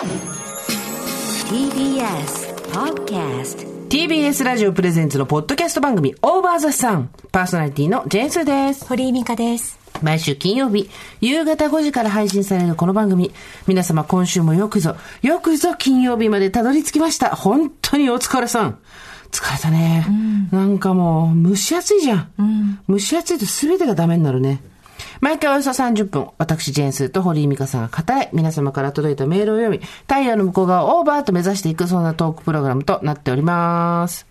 TBS Podcast TBS ラジオプレゼンツのポッドキャスト番組オーバーザさん。パーソナリティのジェーンスーです。堀井美香です。毎週金曜日、夕方5時から配信されるこの番組。皆様今週もよくぞ、よくぞ金曜日までたどり着きました。本当にお疲れさん。疲れたね。なんかもう、蒸し暑いじゃん。蒸し暑いと全てがダメになるね。毎回およそ30分、私、ジェーンスーと堀井美香さんが語り、皆様から届いたメールを読み、太陽の向こう側をオーバーと目指していく、そんなトークプログラムとなっております。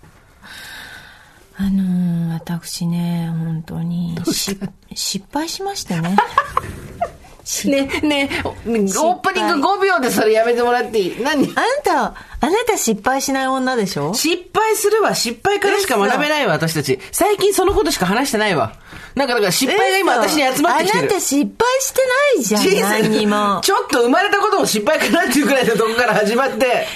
あのー、私ね、本当に、し、失敗しましてね。しね、ね、オープニング5秒でそれやめてもらっていい？何？あなた、あなた失敗しない女でしょ？失敗するわ。失敗からしか学べないわ、私たち。最近そのことしか話してないわ。なんか、だから失敗が今私に集まってきてる。あなた失敗してないじゃん、人生何にも。ちょっと生まれたことも失敗かなっていうくらいのとこから始まって。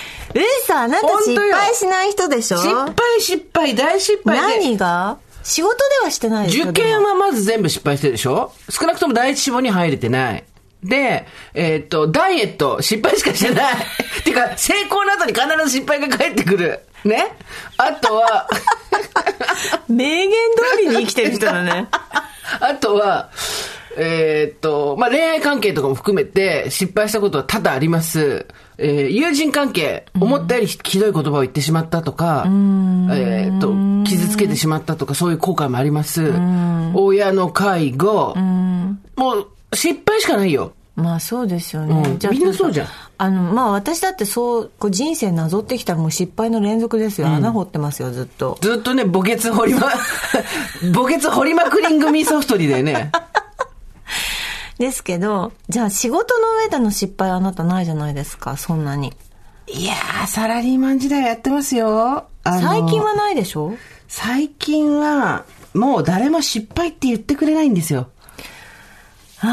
嘘、あなた失敗しない人でしょ？失敗失敗、大失敗で。何が？仕事ではしてないでしょ受験はまず全部失敗してるでしょ？少なくとも第一志望に入れてない。で、えーっと、ダイエット、失敗しかしてない。てか、成功の後に必ず失敗が返ってくる。ね？あとは、名言通りに生きてる人だね。あとは、えーっと、まあ、恋愛関係とかも含めて失敗したことは多々あります。えー友人関係、思ったよりひどい言葉を言ってしまったとか、えーっと、傷つけてしまったとか、そういう後悔もあります。親の介護、もう失敗しかないよ。まあそうですよね。うんみんなそうじゃんあの、まあ私だってそう、こう人生なぞってきたらもう失敗の連続ですよ。穴掘ってますよ、ずっと。ずっとね、墓穴掘りま、墓穴掘りまくりん組ソフトリーだよね。ですけど、じゃあ仕事の上での失敗あなたないじゃないですか、そんなに。いやー、サラリーマン時代やってますよ。最近はないでしょ？最近は、もう誰も失敗って言ってくれないんですよ。だか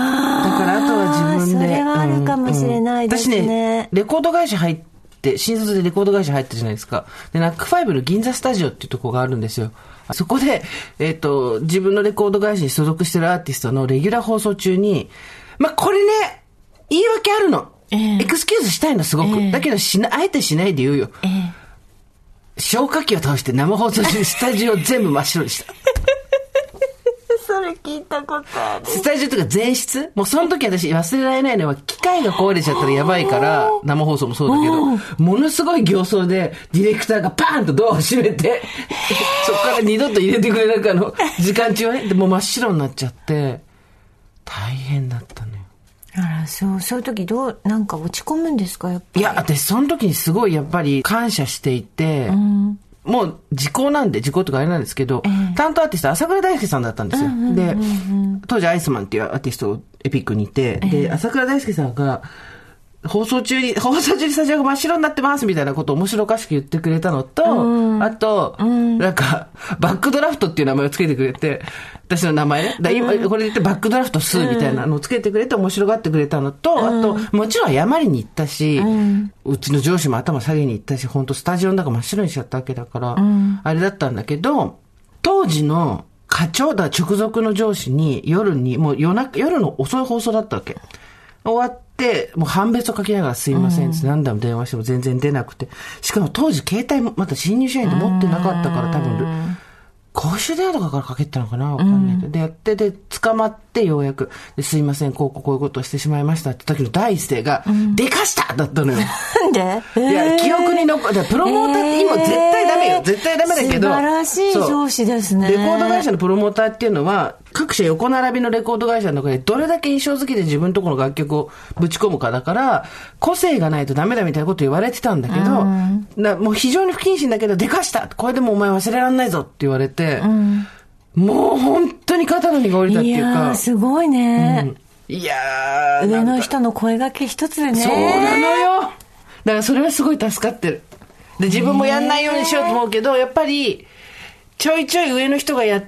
らあとは自分で。それはあるかもしれないですねうん私ね、レコード会社入って、新卒でレコード会社入ってるじゃないですか。で、ナックファイブの銀座スタジオっていうところがあるんですよ。そこで、えっ、と、自分のレコード会社に所属してるアーティストのレギュラー放送中に、まあ、これね、言い訳あるの。ええエクスキューズしたいの、すごく。ええだけどしな、あえてしないで言うよ。ええ。消火器を倒して生放送中にスタジオ全部真っ白にした。それ聞いたことある。スタジオとか前室？もうその時私忘れられないのは機械が壊れちゃったらやばいから、生放送もそうだけど、ものすごい形相でディレクターがパーンとドアを閉めて、そこから二度と入れてくれなくあの、時間中はね、でもう真っ白になっちゃって、大変だったのよ。あら、そう、そういう時どう、なんか落ち込むんですか、やっぱいや、私その時にすごいやっぱり感謝していて、もう時効なんで、時効とかあれなんですけど、担当アーティスト朝倉大輔さんだったんですよ。で、当時アイスマンっていうアーティストエピックにいて、で、朝倉大輔さんが、放送中に、放送中にスタジオが真っ白になってますみたいなことを面白おかしく言ってくれたのと、あと、なんか、バックドラフトっていう名前をつけてくれて、私の名前ね。だ今、これで言ってバックドラフト数みたいなのをつけてくれて面白がってくれたのと、あと、もちろん謝りに行ったし、うちの上司も頭下げに行ったし、本当スタジオの中真っ白にしちゃったわけだから、あれだったんだけど、当時の課長だ直属の上司に夜に、もう夜中、夜の遅い放送だったわけ。終わって、もう判別を書きながらすいませんって何度も電話しても全然出なくて。しかも当時携帯もまだ新入社員で持ってなかったから多分、公衆電話とかからかけてたのかなわかんないけど。で、やって、で、捕まってようやく、ですいません、こうこうこういうことをしてしまいましたって時の第一声が、でかしただったのよ。なんで？いや、記憶に残る。プロモーターって今絶対ダメよ。絶対ダメだけど。素晴らしい上司ですねレコード会社のプロモーターっていうのは、各社横並びのレコード会社の中でどれだけ印象付きで自分のところの楽曲をぶち込むかだから、個性がないとダメだみたいなこと言われてたんだけど、なもう非常に不謹慎だけど、でかしたこれでもうお前忘れらんないぞって言われて、もう本当に肩の荷が下りたっていうかいすごいね。いやー、上の人の声掛け一つでね。そうなのよ。だからそれはすごい助かってる。で、自分もやんないようにしようと思うけど、やっぱり、ちょいちょい上の人がやっ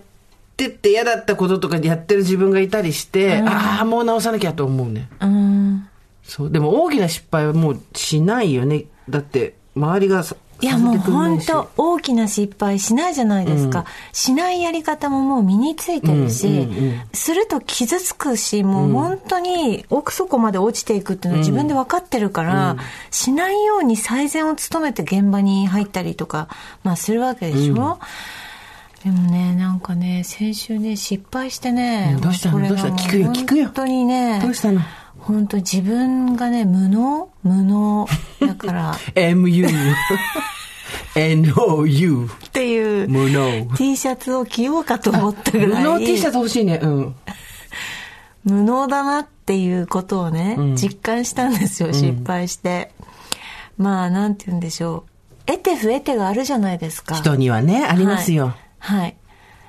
てって嫌だったこととかでやってる自分がいたりして、ああ、もう直さなきゃと思うね。うん。そう。でも大きな失敗はもうしないよね。だって、周りがさいやもう本当大きな失敗しないじゃないですか、うん、しないやり方ももう身についてるし、うんうんうん、すると傷つくしもう本当に奥底まで落ちていくっていうのは自分で分かってるから、うん、しないように最善を務めて現場に入ったりとか、まあ、するわけでしょ、うん、でもねなんかね先週ね失敗してね、どうしたの？どうした？聞くよ聞くよ。本当にねどうしたの？本当自分がね無能？無能。だから。MU NOU っていう。無能。T シャツを着ようかと思ったぐらい。無能 T シャツ欲しいね。うん。無能だなっていうことをね、うん、実感したんですよ失敗して、うん、まあなんて言うんでしょう。得て不得てがあるじゃないですか。人にはねありますよ。はい、はい、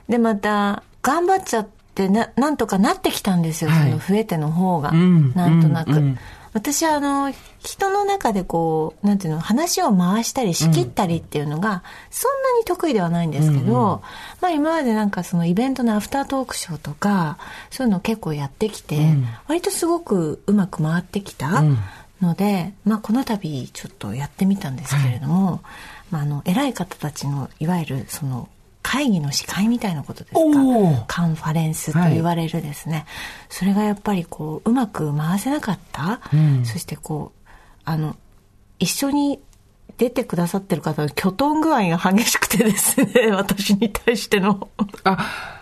でまた頑張っちゃってななんとかなってきたんですよ、はい、その不得ての方が、うん、なんとなく、私はあの人の中でこうなんていうの話を回したり仕切ったりっていうのがそんなに得意ではないんですけど、うんうん、まあ、今までなんかそのイベントのアフタートークショーとかそういうのを結構やってきて、うん、割とすごくうまく回ってきたので、うん、まあ、この度ちょっとやってみたんですけれども、はい、まあ、あの偉い方たちのいわゆるその会議の司会みたいなことですか？カンファレンスと言われるですね、はい、それがやっぱりこううまく回せなかった、うん、そしてこうあの一緒に出てくださってる方のきょとん具合が激しくてですね 私に対しての。あ。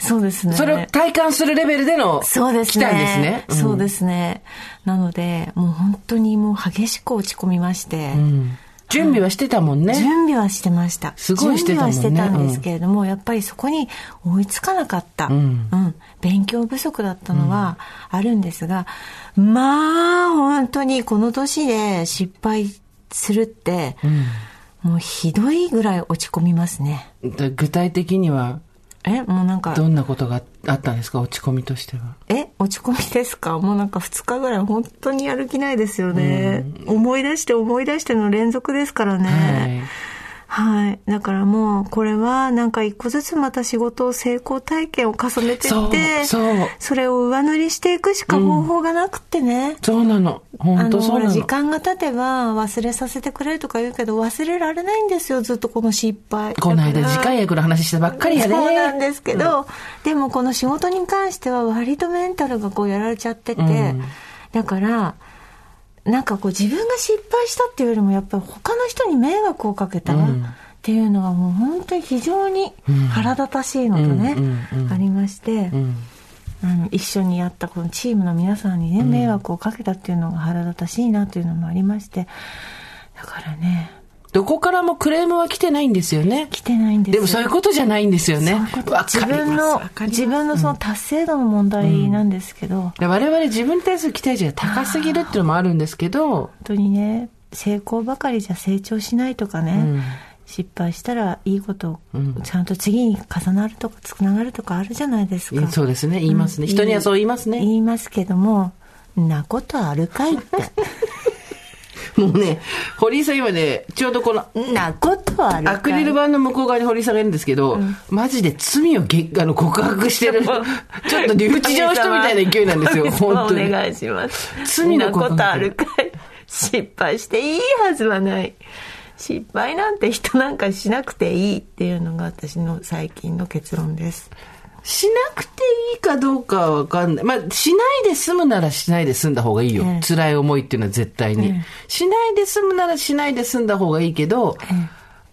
そうですね。それを体感するレベルでの、そうですね。来たんですね。うん、そうですね。なので、もう本当にもう激しく落ち込みまして、うん準備はしてたもんね。準備はしてました。すごいしてたもんね。準備はしてたんですけれども、うん、やっぱりそこに追いつかなかった。うん、うん、勉強不足だったのはあるんですが、うん、まあ、本当にこの年で失敗するって、もうひどいぐらい落ち込みますね。具体的にはえもうなんか。どんなことがあったんですか？落ち込みとしては。え？落ち込みですか？もうなんか2日ぐらい本当にやる気ないですよね。思い出して思い出しての連続ですからね。はいはい。だからもう、これは、なんか一個ずつまた仕事を成功体験を重ねていって、そう。それを上塗りしていくしか方法がなくってね。うん、そうなの。本当そうなの。時間が経てば忘れさせてくれるとか言うけど、忘れられないんですよ、ずっとこの失敗。この間、次回役の話したばっかりやね。そうなんですけど、うん、でもこの仕事に関しては割とメンタルがこうやられちゃってて、うん、だから、なんかこう自分が失敗したっていうよりもやっぱり他の人に迷惑をかけた、っていうのがもう本当に非常に腹立たしいのとね、ありまして、うん、一緒にやったこのチームの皆さんにね、迷惑をかけたっていうのが腹立たしいなというのもありましてだからねどこからもクレームは来てないんですよね。来てないんですでもそういうことじゃないんですよね。自分の、自分のその達成度の問題なんですけど。うん、我々自分に対する期待値が高すぎるっていうのもあるんですけど。本当にね、成功ばかりじゃ成長しないとかね。うん。失敗したらいいことちゃんと次に重なるとかつながるとかあるじゃないですか、そうですね。言いますね、うん、人にはそう言いますね。言いますけどもなことあるかいって もうね、堀井さん今ね、ちょうどこの、なことあるアクリル板の向こう側に堀井さんがいるんですけど、うん、マジで罪をげあの告白してる、ちょっと留置場人みたいな勢いなんですよ、本当に。お願いします。罪のことあるかい。失敗していいはずはない。失敗なんて人なんかしなくていいっていうのが私の最近の結論です。しなくていいかどうかはわかんない。まあ、しないで済むならしないで済んだ方がいいよ。ええ、辛い思いっていうのは絶対に、え、しないで済むならしないで済んだ方がいいけど、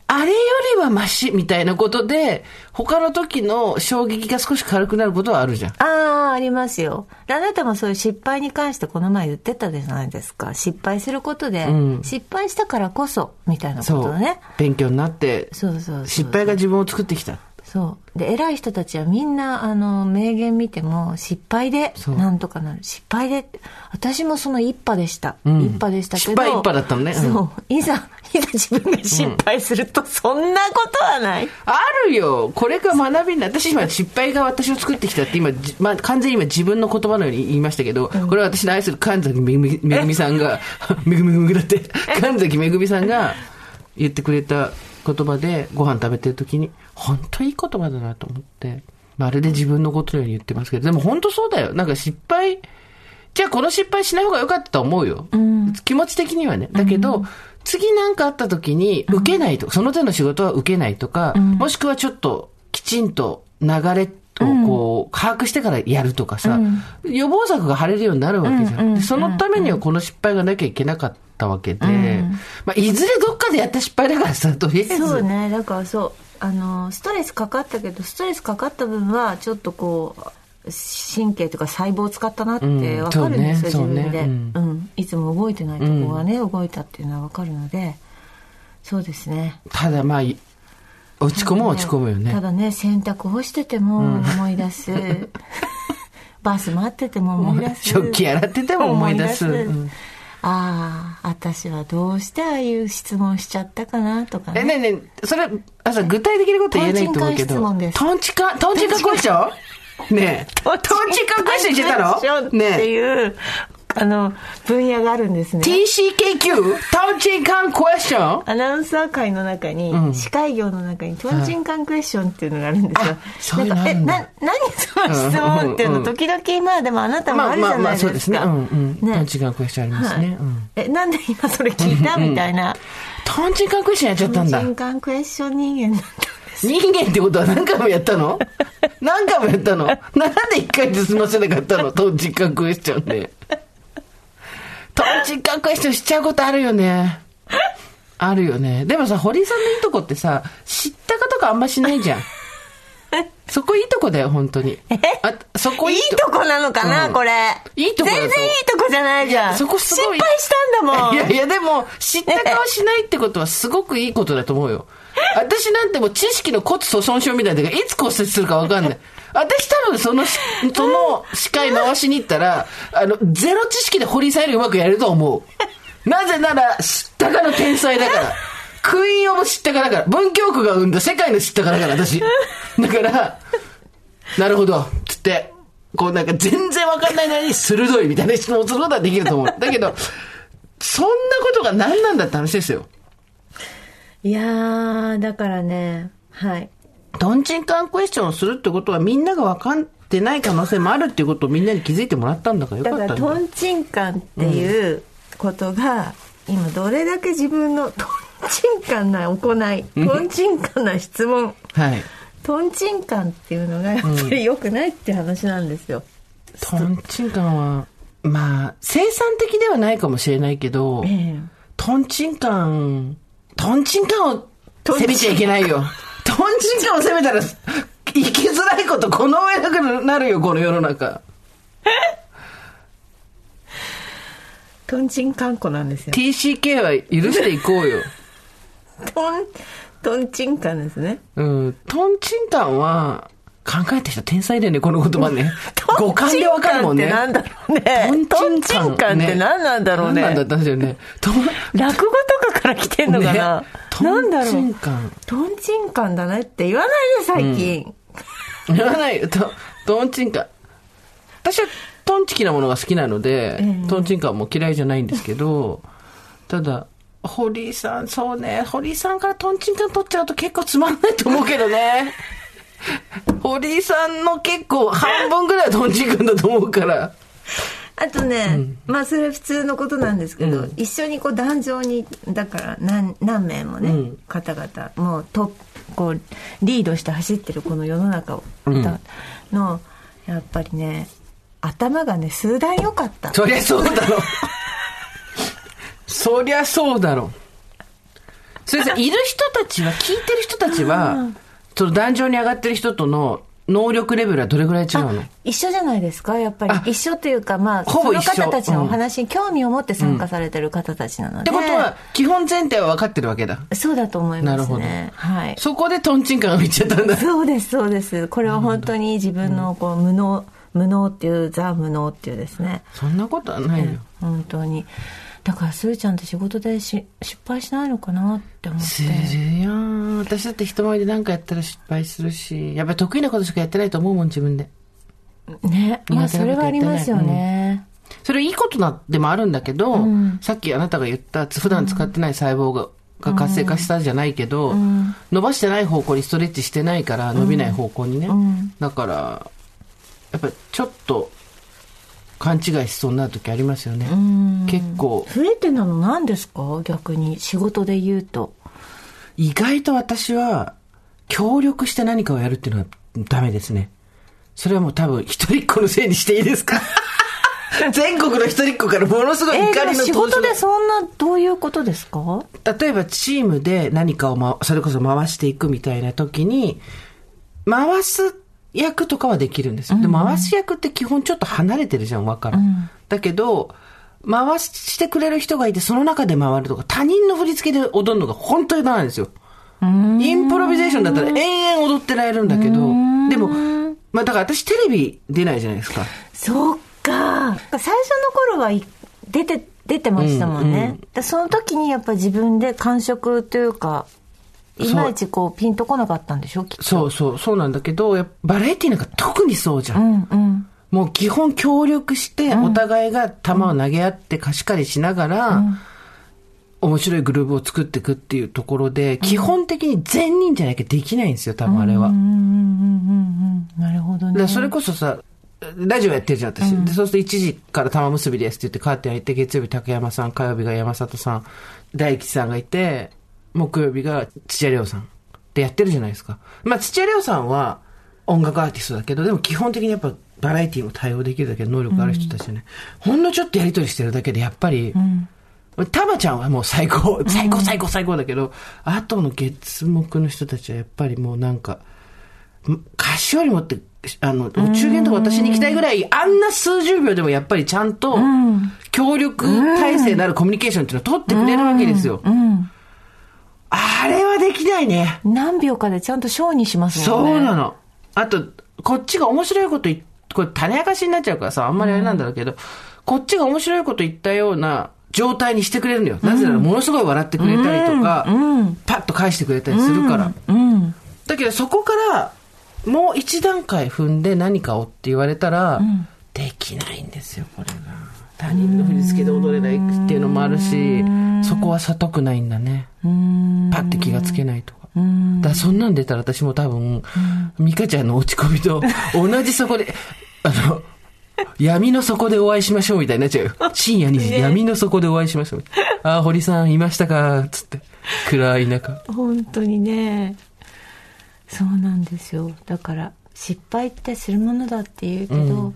あれよりはマシみたいなことで、他の時の衝撃が少し軽くなることはあるじゃん。ああ、ありますよ。あなたもそういう失敗に関してこの前言ってたじゃないですか。失敗することで、うん、失敗したからこそ、みたいなことね。勉強になって、そうそう失敗が自分を作ってきた。そう。で偉い人たちはみんなあの名言見ても失敗でなんとかなる。失敗で私もその一派でした、うん、一派でしたけど失敗一派だったのね、うん、そう。いざいざ自分が失敗すると、そんなことはない、あるよ。これが学びにな私今失敗が私を作ってきたって今、まあ、完全に今自分の言葉のように言いましたけど、うん、これは私の愛する神崎めぐみさんが めぐみめぐだって神崎めぐみさんが言ってくれた言葉でご飯食べてる時に本当いい言葉だなと思って、まるで自分のことのように言ってますけど、でも本当そうだよ。なんか失敗、じゃあこの失敗しない方が良かったと思うよ。うん、気持ち的にはね。だけど、うん、次なんかあった時に受けないと、その手の仕事は受けないとか、もしくはちょっときちんと流れをこう、把握してからやるとかさ、予防策が張れるようになるわけじゃん。でそのためにはこの失敗がなきゃいけなかったわけで、まあ、いずれどっかでやった失敗だからさ、とりあえず。そうね、だからそう、あの、ストレスかかったけど、ストレスかかった分は、ちょっとこう、神経とか細胞を使ったなって分かるんですよ、そうね自分で、そうねうん。いつも動いてないとこがね、動いたっていうのは分かるのでそうですね。ただまあ、い落ち込むは落ち込むよね。ただね洗濯干してても思い出す、バス待ってても思い出す食器洗ってても思い出す。うんああ私はどうしてああいう質問しちゃったかなとかえ、ねねえねえ、それ、あさ、具体的なこと言えないと思うけど。トンチンカン質問ですトンチカン、トンチンカンクエスチョン？ねえ。トンチンカンクエスチョンしてたの？クエスチョンって。いう、あの分野があるんですね TCKQ? トンチンカンクエスチョンアナウンサー界の中に、うん司会業の中にトンチンカンクエスチョンっていうのがあるんですよなんかえ、な、何その質問っていうの、時々まあでもあなたもあるじゃないですか。そうですね。うんうん。ねトンチンカンクエスチョンありますね。うんえ、なんで今それ聞いた？みたいな。トンチンカンクエスチョンやっちゃったんだトンチ。ンカンクエスチョン人間なんだ。人間ってことは何回もやったの？何回もやったの？なんで一回で済ませなかったの？トンチンカンクエスチョンで。トンチンカンクエスチョンしちゃうことあるよね。あるよね。でもさ、堀井さんのいいとこってさ、知ったかとかあんましないじゃん。そこいいとこだよ、本当に。あそこいいいいとこなのかな、うんこれ。いいとこ全然いいとこじゃないじゃん。そこすごい。失敗したんだもん。いやいや、でも、知った顔しないってことはすごくいいことだと思うよ。私なんてもう知識の骨粗鬆症みたいだいつ骨折するかわかんない。私多分そのし、その司会回しに行ったら、あの、ゼロ知識で堀井さんよりうまくやれると思う。なぜなら、知ったかの天才だから。クイーンオブ知ったかだから。文京区が生んだ世界の知ったかだから、私。だから、なるほど、つって、こうなんか全然わかんないのに鋭いみたいな質問をすることはできると思う。だけど、そんなことが何なんだって話ですよ。いやー、だからね、はい。トンチンカンクエスチョンをするってことはみんなが分かってない可能性もあるっていうことをみんなに気づいてもらったんだからよだからかったんだ。よトンチンカンっていうことが、今どれだけ自分のトンチンカンな行いトンチンカンな質問。はい。トンチンカンっていうのがやっぱり良くないって話なんですよ、トンチンカンは、まあ、生産的ではないかもしれないけど、ええ。トンチンカン、トンチンカンを責めちゃいけないよ。トンチンカンを責めたら、生きづらいことこの上なくなるよ、この世の中。トンチンカンコなんですよ TCK は許していこうよ。トントンチンカンですねうん。トンチンカンは、考えた人天才だよね、この言葉ね。五感でわかるもんね。トンチンカンってなんだろうねトンチンカンって何なんだろうね何なんだったんですよね。落語とかから来てんのかな、なんだろうンカン。トンチンカンだねって言わないで最近、言わないよ。トトンチンカン。私はトンチキなものが好きなので、トンチンカンも嫌いじゃないんですけど、ただ、堀井さん、そうね、堀井さんからトンチンカン取っちゃうと結構つまんないと思うけどね。堀井さんの結構半分ぐらいはトンチンカンだと思うから。あとね、まあそれは普通のことなんですけど、一緒にこう壇上にだから何何名もね、うん方々もうとこうリードして走ってるこの世の中を、うんのやっぱりね頭がね数段良かったそりゃそうだろ。そりゃそうだろ。それさ、いる人たちは、聞いてる人たちは、その壇上に上がってる人との能力レベルはどれぐらい違うの？一緒じゃないですか？やっぱり。あ一緒っていうかまあそのほぼ一緒。方たちのお話に興味を持って参加されてる方たちなので、ってことは、基本前提は分かってるわけだ。そうだと思いますね。なるほど。はい。そこでトンチンカンがいっちゃったんだ。そうですそうです。これは本当に自分のこう無能無能っていうザ無能っていうですね。そんなことはないよ。本当にだからすーちゃんって仕事でし失敗しないのかなって思って。するよー。私だって人前で何かやったら失敗するし、やっぱり得意なことしかやってないと思うもん、自分で。ねまあそれはありますよね、それいいことなでもあるんだけど、さっきあなたが言った普段使ってない細胞が,、が活性化したじゃないけど、伸ばしてない方向にストレッチしてないから伸びない方向にね、だからやっぱりちょっと勘違いしそうになる時ありますよね。結構。増えてなの何ですか？逆に仕事で言うと。意外と私は、協力して何かをやるっていうのはダメですね。それはもう多分一人っ子のせいにしていいですか？全国の一人っ子からものすごい怒りの、えー、仕事でそんな、どういうことですか？例えばチームで何かを、ま、それこそ回していくみたいな時に、回す役とかはできるんですよ。で、回す役って基本ちょっと離れてるじゃん、わから、うん。だけど、回してくれる人がいて、その中で回るとか、他人の振り付けで踊るのが本当になんですよ。インプロビゼーションだったら延々踊ってられるんだけど、でも、まあだから私テレビ出ないじゃないですか。そっか。最初の頃は出て、出てましたもんね。うんうん、その時にやっぱ自分で感触というか、いまいちこうピンとこなかったんでしょ？そうそう、そうなんだけど、バラエティなんか特にそうじゃん。うんうん、もう基本協力して、お互いが球を投げ合って貸し借りしながら、うん。面白いグルーブを作っていくっていうところで、基本的に全人じゃなきゃできないんですよ、多分あれは。なるほどね。それこそさ、ラジオやってるじゃん、私。うん、でそうすると1時から玉結びですって言ってカーテン開いて、月曜日竹山さん、火曜日が山里さん、大吉さんがいて、木曜日が土屋レオさん。でやってるじゃないですか。まあ土屋レオさんは音楽アーティストだけど、でも基本的にやっぱバラエティーも対応できるだけの能力ある人たちね、うん、ほんのちょっとやりとりしてるだけでやっぱり、うん。タマちゃんはもう最高、最高最高最高だけど、うん、後の月目の人たちはやっぱりもうなんか、歌詞よりもって、あの、お中元とか私に行きたいぐらい、あんな数十秒でもやっぱりちゃんと、協力体制のあるコミュニケーションっていうのを取ってくれるわけですよ。あれはできないね。何秒かでちゃんとショーにしますもんね。そうなの。あと、こっちが面白いこと言これ種明かしになっちゃうからさ、あんまりあれなんだろうけど、こっちが面白いこと言ったような状態にしてくれるのよ。なぜなら、ものすごい笑ってくれたりとか、パッと返してくれたりするから。だけど、そこから、もう一段階踏んで何かをって言われたら、できないんですよ、これが。他人の振り付けで踊れないっていうのもあるし、そこは悟くないんだね。パッて気がつけないとか。だそんなん出たら私も多分、美香ちゃんの落ち込みと同じそこで、あの、闇の底でお会いしましょうみたいになっちゃうよ。深夜に闇の底でお会いしましょう。ああ、堀さんいましたか？つって。暗い中。本当にね。そうなんですよ。だから、失敗ってするものだって言うけど、うん、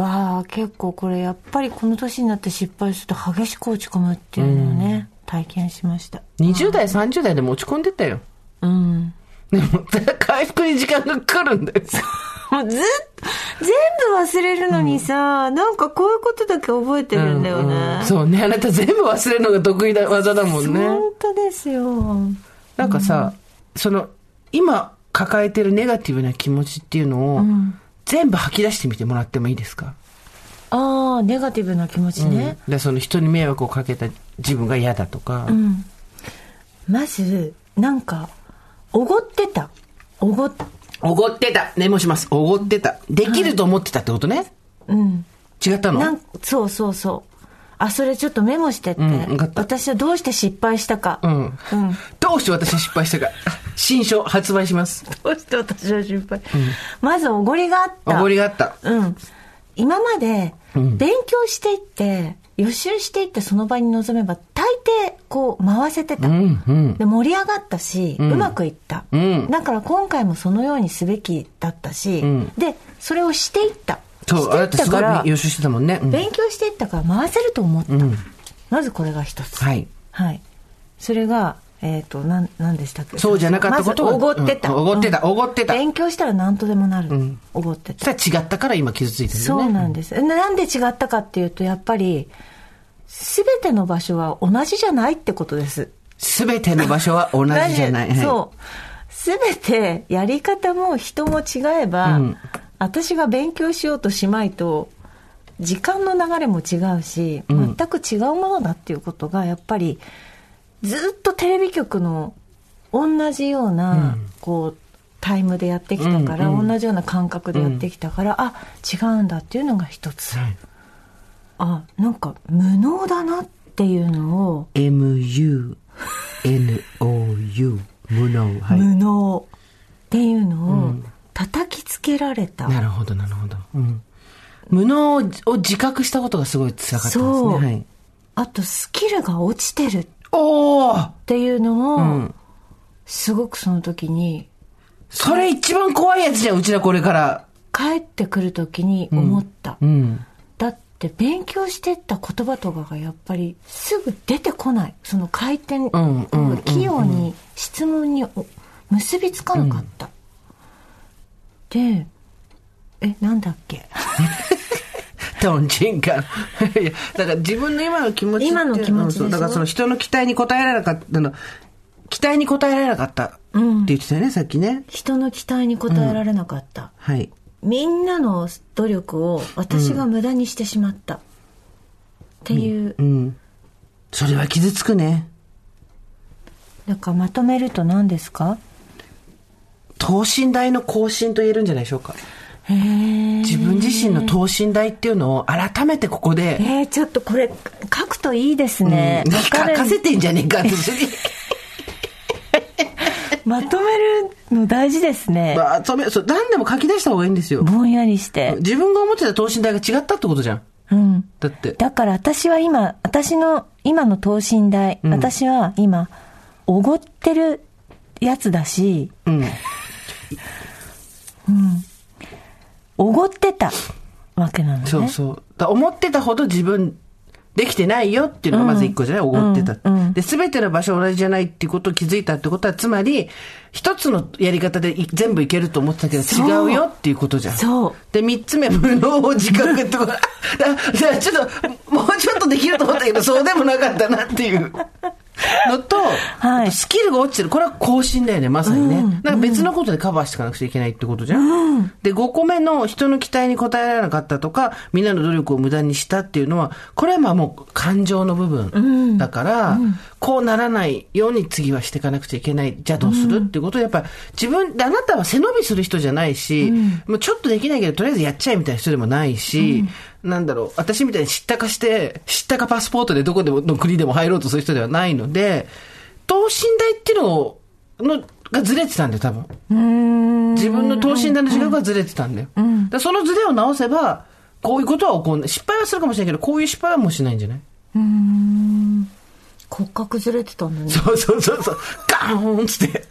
わあ、結構これやっぱりこの年になって失敗すると激しく落ち込むっていうのをね、うん、体験しました。20代、30代でも落ち込んでたよ。うん。でも、回復に時間がかかるんだよ。もうずっと、全部忘れるのにさ、うん、なんかこういうことだけ覚えてるんだよね。うんうん、そうね、あなた全部忘れるのが得意な技だもんね。本当ですよ。なんかさ、うん、その、今抱えてるネガティブな気持ちっていうのを、全部吐き出してみてもらってもいいですか？ああ、ネガティブな気持ちね。で、その人に迷惑をかけた自分が嫌だとか。まず、なんか、おごってた。おごおごってた。メモします。おごってた。できると思ってたってことね。うん。違ったの？そうそうそう。あ、それちょっとメモしてって。うん、私はどうして失敗したか。うん。うん、どうして私失敗したか。新書発売します。どうして私は失敗。うん、まずおごりがあった。おごりがあった。うん。今まで勉強していって、予習していってその場に臨めば大抵こう回せてた、うんうん、で盛り上がったし、うん、うまくいった、うん、だから今回もそのようにすべきだったし、うん、でそれをしていったそうあなたすごい予習してたもんね、勉強していったから回せると思った、まずこれが一つはい、はい、それがえっ、ー、と、なん、なんでしたっけ？そうじゃなかったことは。おごってた。おごってた、おごってた。勉強したら何とでもなる。おごってた。違ったから今傷ついてるね。そうなんです。なんで違ったかっていうと、やっぱり、すべての場所は同じじゃないってことです。すべての場所は同じじゃない。そう。すべてやり方も人も違えば、うん、私が勉強しようとしまいと、時間の流れも違うし、全く違うものだっていうことが、やっぱり、ずっとテレビ局の同じような、うん、こう、タイムでやってきたから、うんうん、同じような感覚でやってきたから、うん、あ、違うんだっていうのが一つ。はい。あなんか無能だなっていうのを MUNOU 無能、はい、無能っていうのを叩きつけられた、うん、なるほどなるほど、うん、無能を自覚したことがすごい辛かったですね。はい、あと、スキルが落ちてる。おっていうのも、うん、すごくその時に。それ一番怖いやつじゃん、うちらこれから。帰ってくる時に思った。うん、うんだって勉強してった言葉とかがやっぱりすぐ出てこない。その回転、うん、器用に質問に結びつかなかった、うん、でえなんだっけ？トンチンカン。いや、だから自分の今の気持ち今の気持ちだからその人の期待に応えられなかったの、期待に応えられなかったって言ってたよね、うん、さっきね。人の期待に応えられなかった。うん、はい。みんなの努力を私が無駄にしてしまった。っていう、うん。それは傷つくね。だからまとめると何ですか？等身大の更新と言えるんじゃないでしょうか。自分自身の等身大っていうのを改めてここで。えー、ちょっとこれ書くといいですね。うん、書かせてんじゃねえかって。まとめるの大事ですね。まとめ、そう、何でも書き出した方がいいんですよ。ぼんやりして。自分が思ってた等身大が違ったってことじゃん。うん。だって。だから私は今、私の今の等身大、うん、私は今、おごってるやつだし、うん。うん。おごってたわけなのね。そうそう。だ思ってたほど自分できてないよっていうのがまず一個じゃない？おご、ってた。で、すべての場所同じじゃないっていうことを気づいたってことは、つまり、一つのやり方で全部いけると思ってたけど違うよっていうことじゃん。そう。で、三つ目、無能を自覚ってこと。だちょっと、もうちょっとできると思ったけど、そうでもなかったなっていう。のと、はい、スキルが落ちてる。これは更新だよね、まさにね。うん、なんか別のことでカバーしていかなくちゃいけないってことじゃん。うん、で、5個目の人の期待に応えられなかったとか、みんなの努力を無駄にしたっていうのは、これはまあもう感情の部分だから、うん、こうならないように次はしていかなくちゃいけない。じゃあどうするっていうことで、やっぱ自分、あなたは背伸びする人じゃないし、もうちょっとできないけど、とりあえずやっちゃえみたいな人でもないし、なんだろう、私みたいに知ったかして、知ったかパスポートでどこでもの国でも入ろうとする人ではないので、等身大っていうののがずれてたんだよ、多分。自分の等身大の自覚がずれてたんだよ。うん、だそのずれを直せば、こういうことは起こんない。失敗はするかもしれないけど、こういう失敗はもうしないんじゃない？うん。骨格ずれてたんだね。そうそうそうそう。ガーンつって。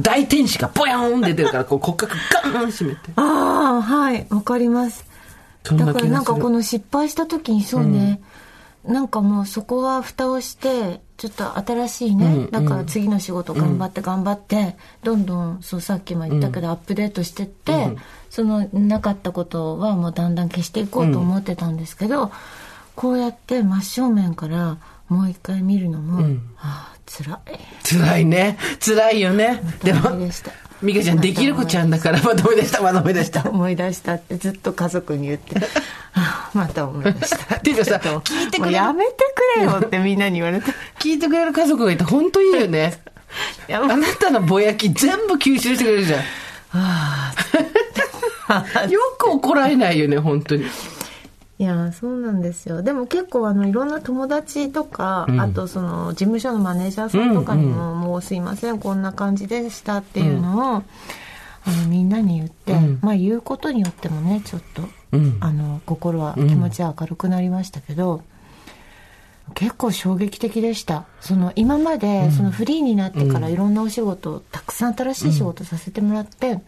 大天使がポヤーン出てるから、こう骨格ガーン閉めて。ああ、はい、わかります。だからなんかこの失敗した時にそうね、うん、なんかもうそこは蓋をしてちょっと新しいね、うん、だから次の仕事頑張って頑張って、どんどんそうさっきも言ったけど、アップデートしてって、そのなかったことはもうだんだん消していこうと思ってたんですけど、こうやって真正面からもう一回見るのも、うん、ああ辛い。辛いね。辛いよね。でも美香ちゃんできる子ちゃんだからまとめ出したまとめ出した思い出したってずっと家族に言って。また思い出した。っていうかさ聞いてくれやめてくれよってみんなに言われて。聞いてくれる家族がいて本当いいよね。あなたのぼやき全部吸収してくれるじゃんよく怒られない。よね本当にいやそうなんですよ。でも結構あのいろんな友達とか、うん、あとその事務所のマネージャーさんとかにも「うん、もうすいませんこんな感じでした」っていうのを、うん、あのみんなに言って、まあ言うことによってもねちょっと、あの心は気持ちは明るくなりましたけど。結構衝撃的でした。その今までそのフリーになってからいろんなお仕事、たくさん新しい仕事させてもらって、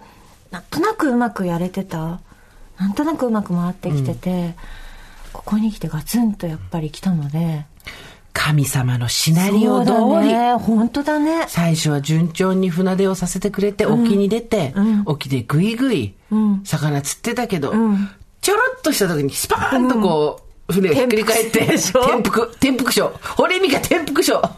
なんとなくうまくやれてた。なんとなくうまく回ってきてて、ここに来てガツンとやっぱり来たので。神様のシナリオ通り、ね、本当だね。最初は順調に船出をさせてくれて、沖に出て、うん、沖でグイグイ、魚釣ってたけど、うん、ちょろっとした時にスパーンとこう、船をひっくり返って転覆転覆症堀美香転覆症あわ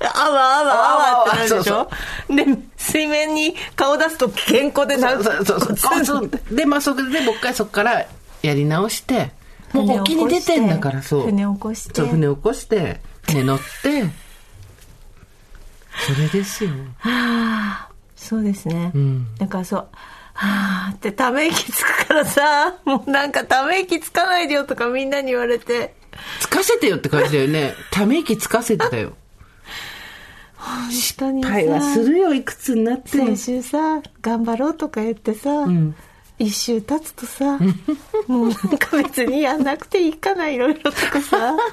あわあわってなるでしょ？で水面に顔出すと健康でなるそうそうそうでまあそこでもう一回そこからやり直してもう沖に出てんだからそう。船起こして。そう船起こして船乗って。それですよ。はあそうですね、うん、だからそうはあってため息つくからさ もうなんかため息つかないでよとかみんなに言われて。つかせてよって感じだよね。ため息つかせてたよ。失敗はするよいくつになって先週さ頑張ろうとか言ってさ、うん一周経つとさもうなんか別にやんなくていいかないろいろとかさ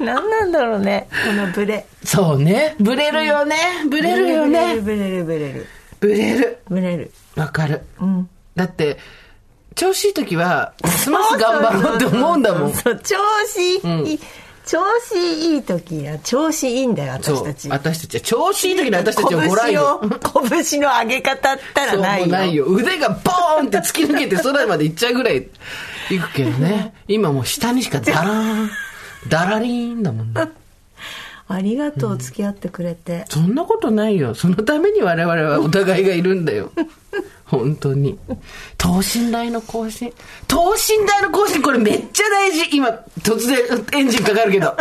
何なんだろうねこのブレそうね。ブレるよね。ブレるよね。ブレるブレるブレる。ブレるわかる。だって、調子いい時は、ますます頑張ろうって思うんだもん。そう調子いい、調子いい時は調子いいんだよ私たち私たちは調子いい時の私たちをご覧よ。拳の上げ方ったらないよないよ。腕がボーンって突き抜けて空まで行っちゃうぐらい行くけどね。今もう下にしかダラーン、ダラリーンだもんね。ありがとう付き合ってくれて、そんなことないよ。そのために我々はお互いがいるんだよ。本当に。等身大の更新。等身大の更新、これめっちゃ大事。今、突然エンジンかかるけど。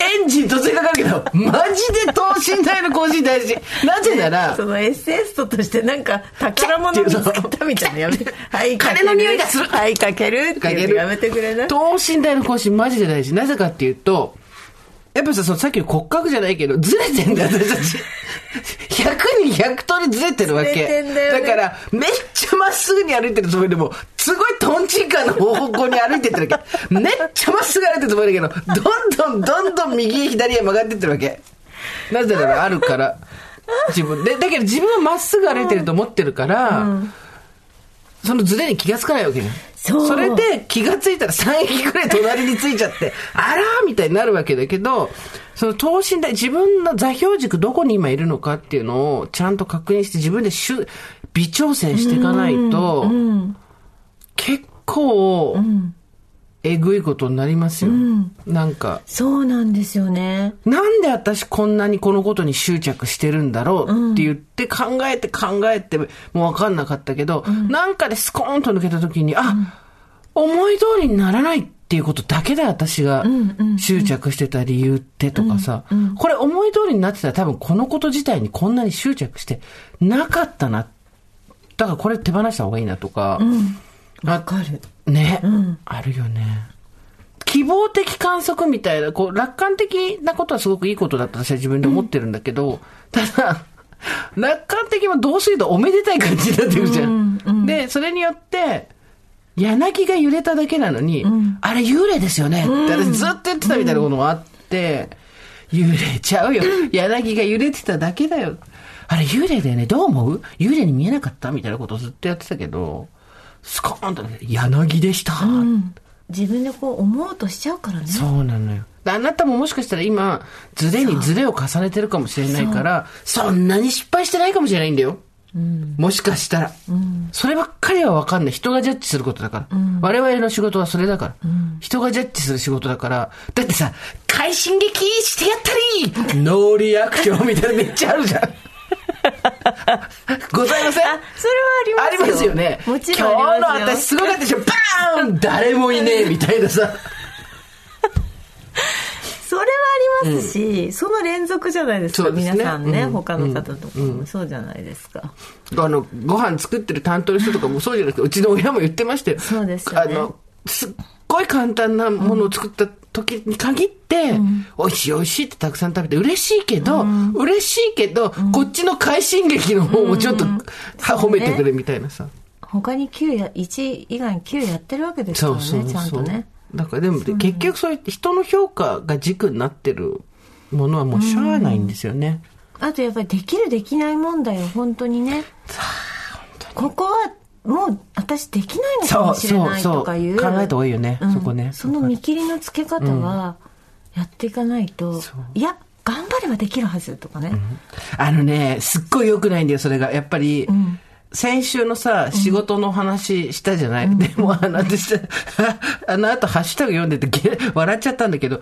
エンジン突然かかるけど、マジで等身大の更新大事。なぜなら、そのエッセンストとしてなんか宝物見つけたみたいなやめて はいかける金の匂いがするはいかけるっていうのやめてくれない？等身大の更新マジで大事。なぜかっていうと、やっぱさ、そのさっきの骨格じゃないけど、ずれてんだよ、私たち。100に100通りずれてるわけ。だよねから、めっちゃまっすぐに歩いてるつもりでも、すごいトンチンカンの方向に歩いてってるわけ。めっちゃまっすぐ歩いてるつもりだけど、どんどんどんどん右へ左へ曲がってってるわけ。なぜならあるから。自分で。だけど自分はまっすぐ歩いてると思ってるから、そのズレに気がつかないわけね。そう。れで気がついたら3駅くらい隣についちゃって、あらーみたいになるわけだけど、その等身大、自分の座標軸どこに今いるのかっていうのをちゃんと確認して自分でしゅ微調整していかないと、結構、えぐいことになりますよ。なんか、そうなんですよね。なんで私こんなにこのことに執着してるんだろうって言って考えて考えてもう分かんなかったけど、なんかでスコーンと抜けた時に、あ、思い通りにならないっていうことだけで私が執着してた理由ってとかさ、これ思い通りになってたら多分このこと自体にこんなに執着してなかったな。だからこれ手放した方がいいなとか、わかる。ね、あるよね。希望的観測みたいな、こう、楽観的なことはすごくいいことだと私は自分で思ってるんだけど、ただ、楽観的もどうするとおめでたい感じになってくるじゃん。で、それによって、柳が揺れただけなのに、あれ幽霊ですよね。って私ずっと言ってたみたいなこともあって、幽霊ちゃうよ。柳が揺れてただけだよ。あれ幽霊だよね。どう思う？幽霊に見えなかった？みたいなことをずっとやってたけど、スコーンとね、柳でした。自分でこう思おうとしちゃうからねそうなのよ。であなたももしかしたら今、ズレにズレを重ねてるかもしれないから、そんなに失敗してないかもしれないんだよ。もしかしたら、そればっかりは分かんない。人がジャッジすることだから。我々の仕事はそれだから、人がジャッジする仕事だから。だってさ、快進撃してやったりノーリアクションみたいなのめっちゃあるじゃん。ございません？あそれはありますよ。ありますよね。もちろん今日のありますよ。私すごかったでしょ。バーン誰もいねえみたいなさ。それはありますし、その連続じゃないですかすね。皆さんね、うん。他の方とかも。そうじゃないですか、あの、ご飯作ってる担当の人とかもそうじゃなくて、うちの親も言ってましたよ。そうですよね。あの、すっごい簡単なものを作った時に限って、美味しい美味しいってたくさん食べて嬉しいけど、嬉しいけど、こっちの快進撃の方もちょっと、は褒めてくれみたいなさ。他に9や1以外に9やってるわけですからねちゃんとね。だからでも、結局そうやって人の評価が軸になってるものはもうしゃあないんですよね。あとやっぱりできるできない問題を本当にね。ここはもう私できないのかそうもしれないそう。そう。とかいう考えた方がいいよね、うん。そこね。その見切りのつけ方はやっていかないと、いや頑張ればできるはずとかね、あのね、すっごい良くないんだよ、それが。やっぱり、先週のさ、仕事の話したじゃない、でも、あの、私、あの後、ハッシュタグ読んでて、げ笑っちゃったんだけど、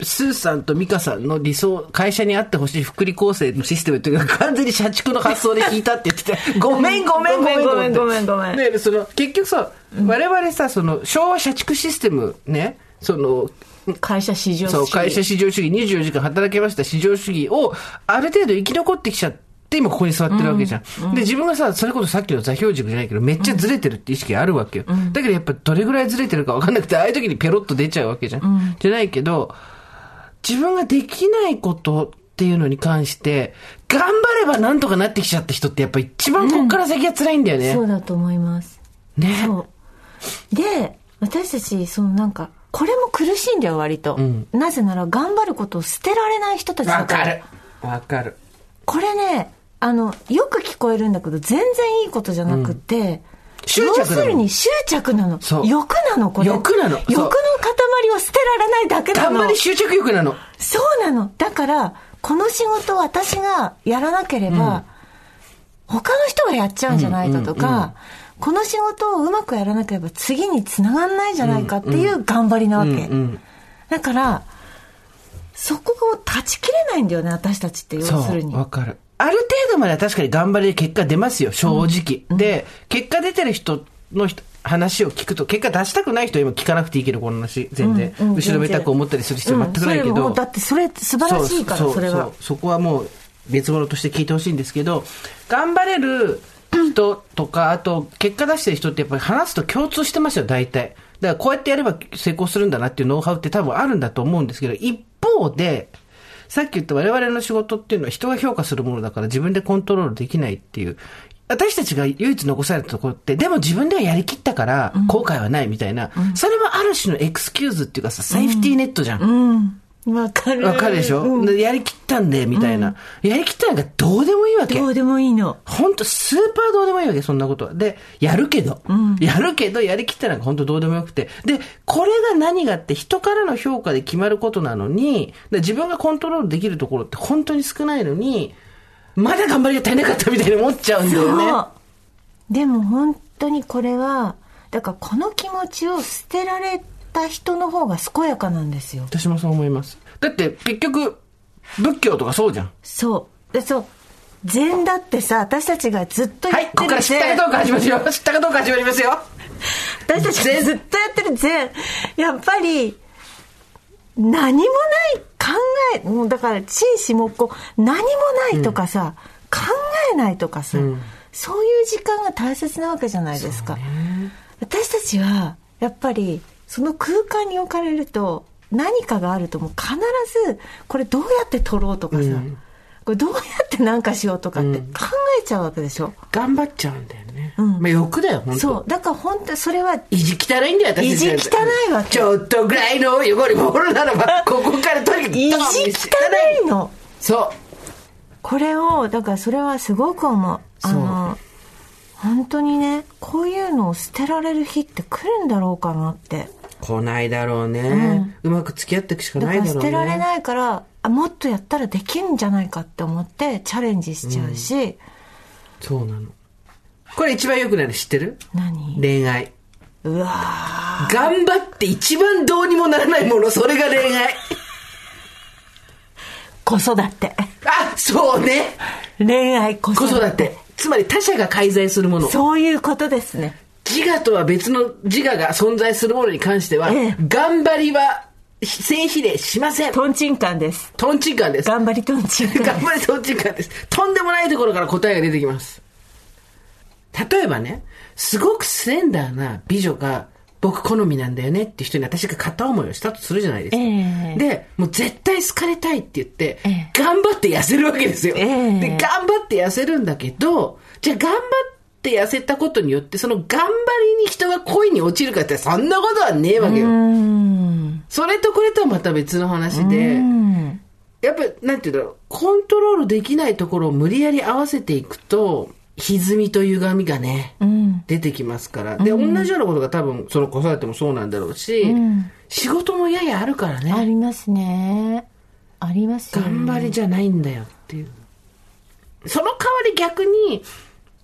スーさんとミカさんの理想、会社にあってほしい福利厚生のシステムっていうのが完全に社畜の発想で聞いたって言ってて、ごめんごめんごめんごめんごめん。ごめんね、その、結局さ、我々さ、その、昭和社畜システムね、その、会社市場主義。そう、会社市場主義、24時間働けました市場主義を、ある程度生き残ってきちゃって、今ここに座ってるわけじゃん。で、自分がさ、それこそさっきの座標軸じゃないけど、めっちゃずれてるって意識があるわけよ。だけどやっぱどれぐらいずれてるか分かんなくて、ああいう時にペロッと出ちゃうわけじゃん。じゃないけど、自分ができないことっていうのに関して、頑張ればなんとかなってきちゃった人ってやっぱ一番こっから先が辛いんだよね。うん、そうだと思います。ね。そう。で、私たち、そのなんか、これも苦しいんだよ、割と。うん、なぜなら、頑張ることを捨てられない人たちだから。わかる。わかる。これね、あの、よく聞こえるんだけど、全然いいことじゃなくて、うん執着要するに執着なの。欲なの、これ。欲なの。欲の塊を捨てられないだけなの。頑張り執着欲なの。そうなの。だから、この仕事を私がやらなければ、うん、他の人がやっちゃうんじゃないかとか、うんうんうん、この仕事をうまくやらなければ次につながんないじゃないかっていう頑張りなわけ。うんうん、だから、そこを断ち切れないんだよね、私たちって、要するに。わかる。ある程度までは確かに頑張りで結果出ますよ、正直。うん、で、結果出てる人の人、話を聞くと、結果出したくない人は今聞かなくていいけど、この話、全然。うんうん、後ろめたく思ったりする必要全くないけど。うん、だってそれ素晴らしいから、それは。そこはもう別物として聞いてほしいんですけど、頑張れる人とか、あと、結果出してる人ってやっぱり話すと共通してますよ、大体。だからこうやってやれば成功するんだなっていうノウハウって多分あるんだと思うんですけど、一方で、さっき言った我々の仕事っていうのは人が評価するものだから自分でコントロールできないっていう。私たちが唯一残されたところって、でも自分ではやりきったから後悔はないみたいな、うん、それはある種のエクスキューズっていうかさ、セーフティーネットじゃん。うんうんわかる。わかるでしょ、うん、やりきったんで、みたいな、うん、やりきったんがどうでもいいわけ。どうでもいいの。本当スーパーどうでもいいわけ、そんなことは。で、やるけど。うん、やるけど、やりきったら本当どうでもよくて。で、これが何がって人からの評価で決まることなのに、自分がコントロールできるところって本当に少ないのに、まだ頑張りが足りなかったみたいに思っちゃうんだよね。でも本当にこれは、だからこの気持ちを捨てられた人の方が健やかなんですよ。私もそう思います。だって結局、仏教とかそうじゃん。そう。で、そう。禅だってさ、私たちがずっとやってるはい、ここから知ったかどうか始まりますよ。知ったかどうか始まりますよ。私たちがずっとやってる禅。やっぱり、何もない考え、もうだから心子もこう、何もないとかさ、うん、考えないとかさ、うん、そういう時間が大切なわけじゃないですか。私たちは、やっぱり、その空間に置かれると、何かがあるともう必ずこれどうやって撮ろうとかさ、うん、これどうやって何かしようとかって考えちゃうわけでしょ、うん、頑張っちゃうんだよね、うん、まあ欲だよ本当。そう。だから本当それは意地汚いんだよ私。意地汚いわけ。ちょっとぐらいの汚れもおるならば ここからとにかく意地汚いの。そう。これをだからそれはすごく思う。あの本当にねこういうのを捨てられる日って来るんだろうかなって来ないだろうね、うん、うまく付き合っていくしかないだろうね。捨てられないからあもっとやったらできるんじゃないかって思ってチャレンジしちゃうし、うん、そうなの。これ一番よくないの知ってる？何？恋愛。うわ頑張って一番どうにもならないもの。それが恋愛。子育て。あそうね。恋愛子育て。つまり他者が介在するもの。そういうことですね自我とは別の自我が存在するものに関しては、ええ、頑張りは性比例しません。トンチンカンです。トンチンカンです。頑張りトンチンカン。頑張りトンチンカンです。とんでもないところから答えが出てきます。例えばね、すごくスレンダーな美女が僕好みなんだよねって人に私が片思いをしたとするじゃないですか。えー、で、もう絶対好かれたいって言って、えー、頑張って痩せるわけですよ、えー、で、頑張って痩せるんだけど、じゃあ頑張ってって痩せたことによって、その頑張りに人が恋に落ちるかって、そんなことはねえわけよ。それとこれとはまた別の話で、やっぱり、なんていうんだろう、コントロールできないところを無理やり合わせていくと、歪みと歪みがね、うん、出てきますから。で、同じようなことが多分、その子育てもそうなんだろうし、うん、仕事もややあるからね。ありますね。ありますよ、ね、頑張りじゃないんだよっていう。その代わり逆に、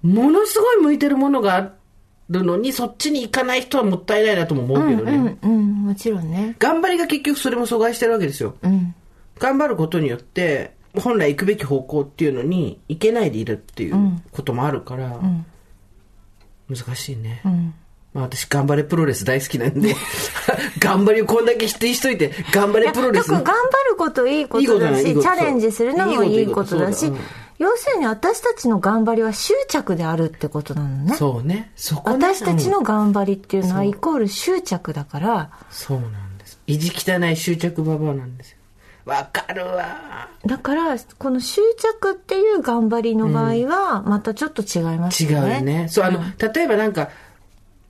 ものすごい向いてるものがあるのに、そっちに行かない人はもったいないなとも思うけどね。うん、うん、うん、もちろんね。頑張りが結局それも阻害してるわけですよ。うん。頑張ることによって、本来行くべき方向っていうのに行けないでいるっていうこともあるから、うん、難しいね。うん。まあ私、頑張れプロレス大好きなんで 頑張りをこんだけ否定しといて、頑張れプロレス。頑張ることいいことだし、チャレンジするのもいいことだし、要するに私たちの頑張りは執着であるってことなのね。そうね。そこ、ね、私たちの頑張りっていうのはイコール執着だから。そうなんです。意地汚い執着ババアなんですよ。わかるわ。だから、この執着っていう頑張りの場合は、またちょっと違いますね。うよね。そう、あの、例えばなんか、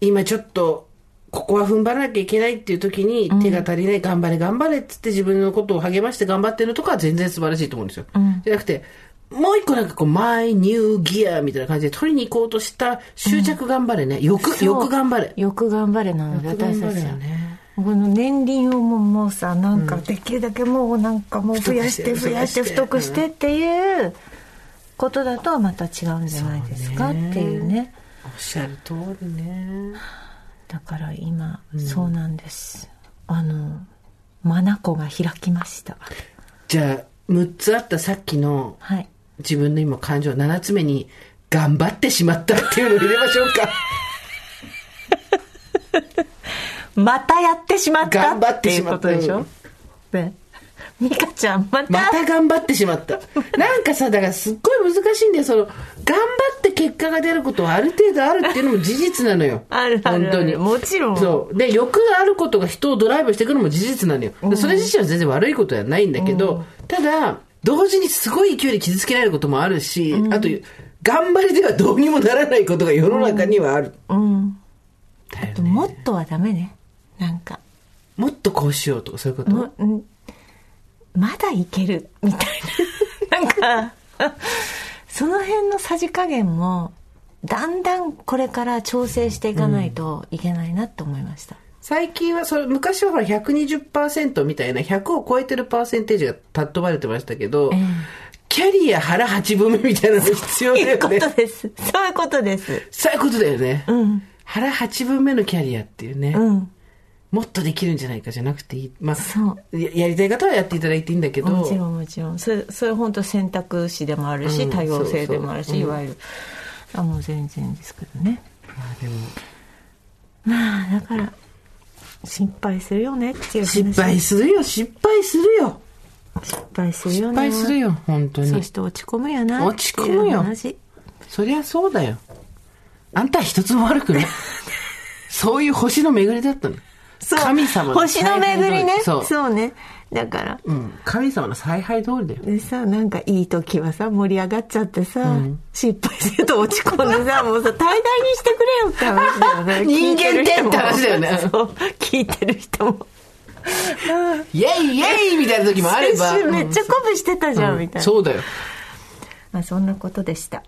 今ちょっと、ここは踏ん張らなきゃいけないっていう時に、手が足りない、頑張れ頑張れっつって自分のことを励まして頑張ってるとかは全然素晴らしいと思うんですよ。じゃなくて、もう一個なんかこう、マイニューギアみたいな感じで取りに行こうとした執着頑張れね。う欲頑張れ。欲頑張れなの私たちは。よね。この年輪をもうもうさなんかできるだけもうなんかもう増やして増やして太くしてっていうことだとまた違うんじゃないですかっていうねおっしゃる通りね。だから今、そうなんですあの眼が開きましたじゃあ、6つあったさっきのはい自分の今感情、7つ目に、頑張ってしまったっていうのを入れましょうか。またやってしまった頑張っっていうてしまったことでしょね美香ちゃんまた？また頑張ってしまった。なんかさ、だからすっごい難しいんだよ。その、頑張って結果が出ることはある程度あるっていうのも事実なのよ。ある本当に。もちろんそう。で、欲があることが人をドライブしてくるのも事実なのよ。でそれ自身は全然悪いことではないんだけど、ただ、同時にすごい勢いで傷つけられることもあるし、あと、頑張りではどうにもならないことが世の中にはある。うん。だよね。もっとはダメね。なんか。もっとこうしようとかそういうこと？もうん。まだいける。みたいな。なんか。その辺のさじ加減もだんだんこれから調整していかないといけないなって思いました、最近はそれ昔はほら120%みたいな100を超えてるパーセンテージが尊ばれてましたけど、キャリア腹8分目みたいなの必要そういうこだよねとです。そういうことです。そういうことだよね、うん。腹8分目のキャリアっていうね、うん。もっとできるんじゃないかじゃなくていい、まあ、そう。ややりたい方はやっていただいていいんだけど。もちろんもちろん。それそれ本当選択肢でもあるし、うん多様性でもあるし、そうそう。いわゆる。あもう全然ですけどね。まあでも。まあだから心配するよねっていう話。失敗するよ。失敗するよ。失敗するよ失ね敗するよ本当に。そして落ち込むよな落ち込むよ。そりゃそうだよ。あんたは一つも悪くない。そういう星の巡りだったの。神様の星の巡りね。そう。そうねだから。うん、神様の采配通りだよ。でさなんかいい時はさ盛り上がっちゃってさ、失敗すると落ち込んでさ もうさ大概にしてくれよって話だよね。人間ってって話だよね。聞いてる人も。そう。聞いてる人も。イェイイェイみたいな時もあれば。めっちゃ鼓舞してたじゃん、うん。みたいな。そうだよ。まあそんなことでした。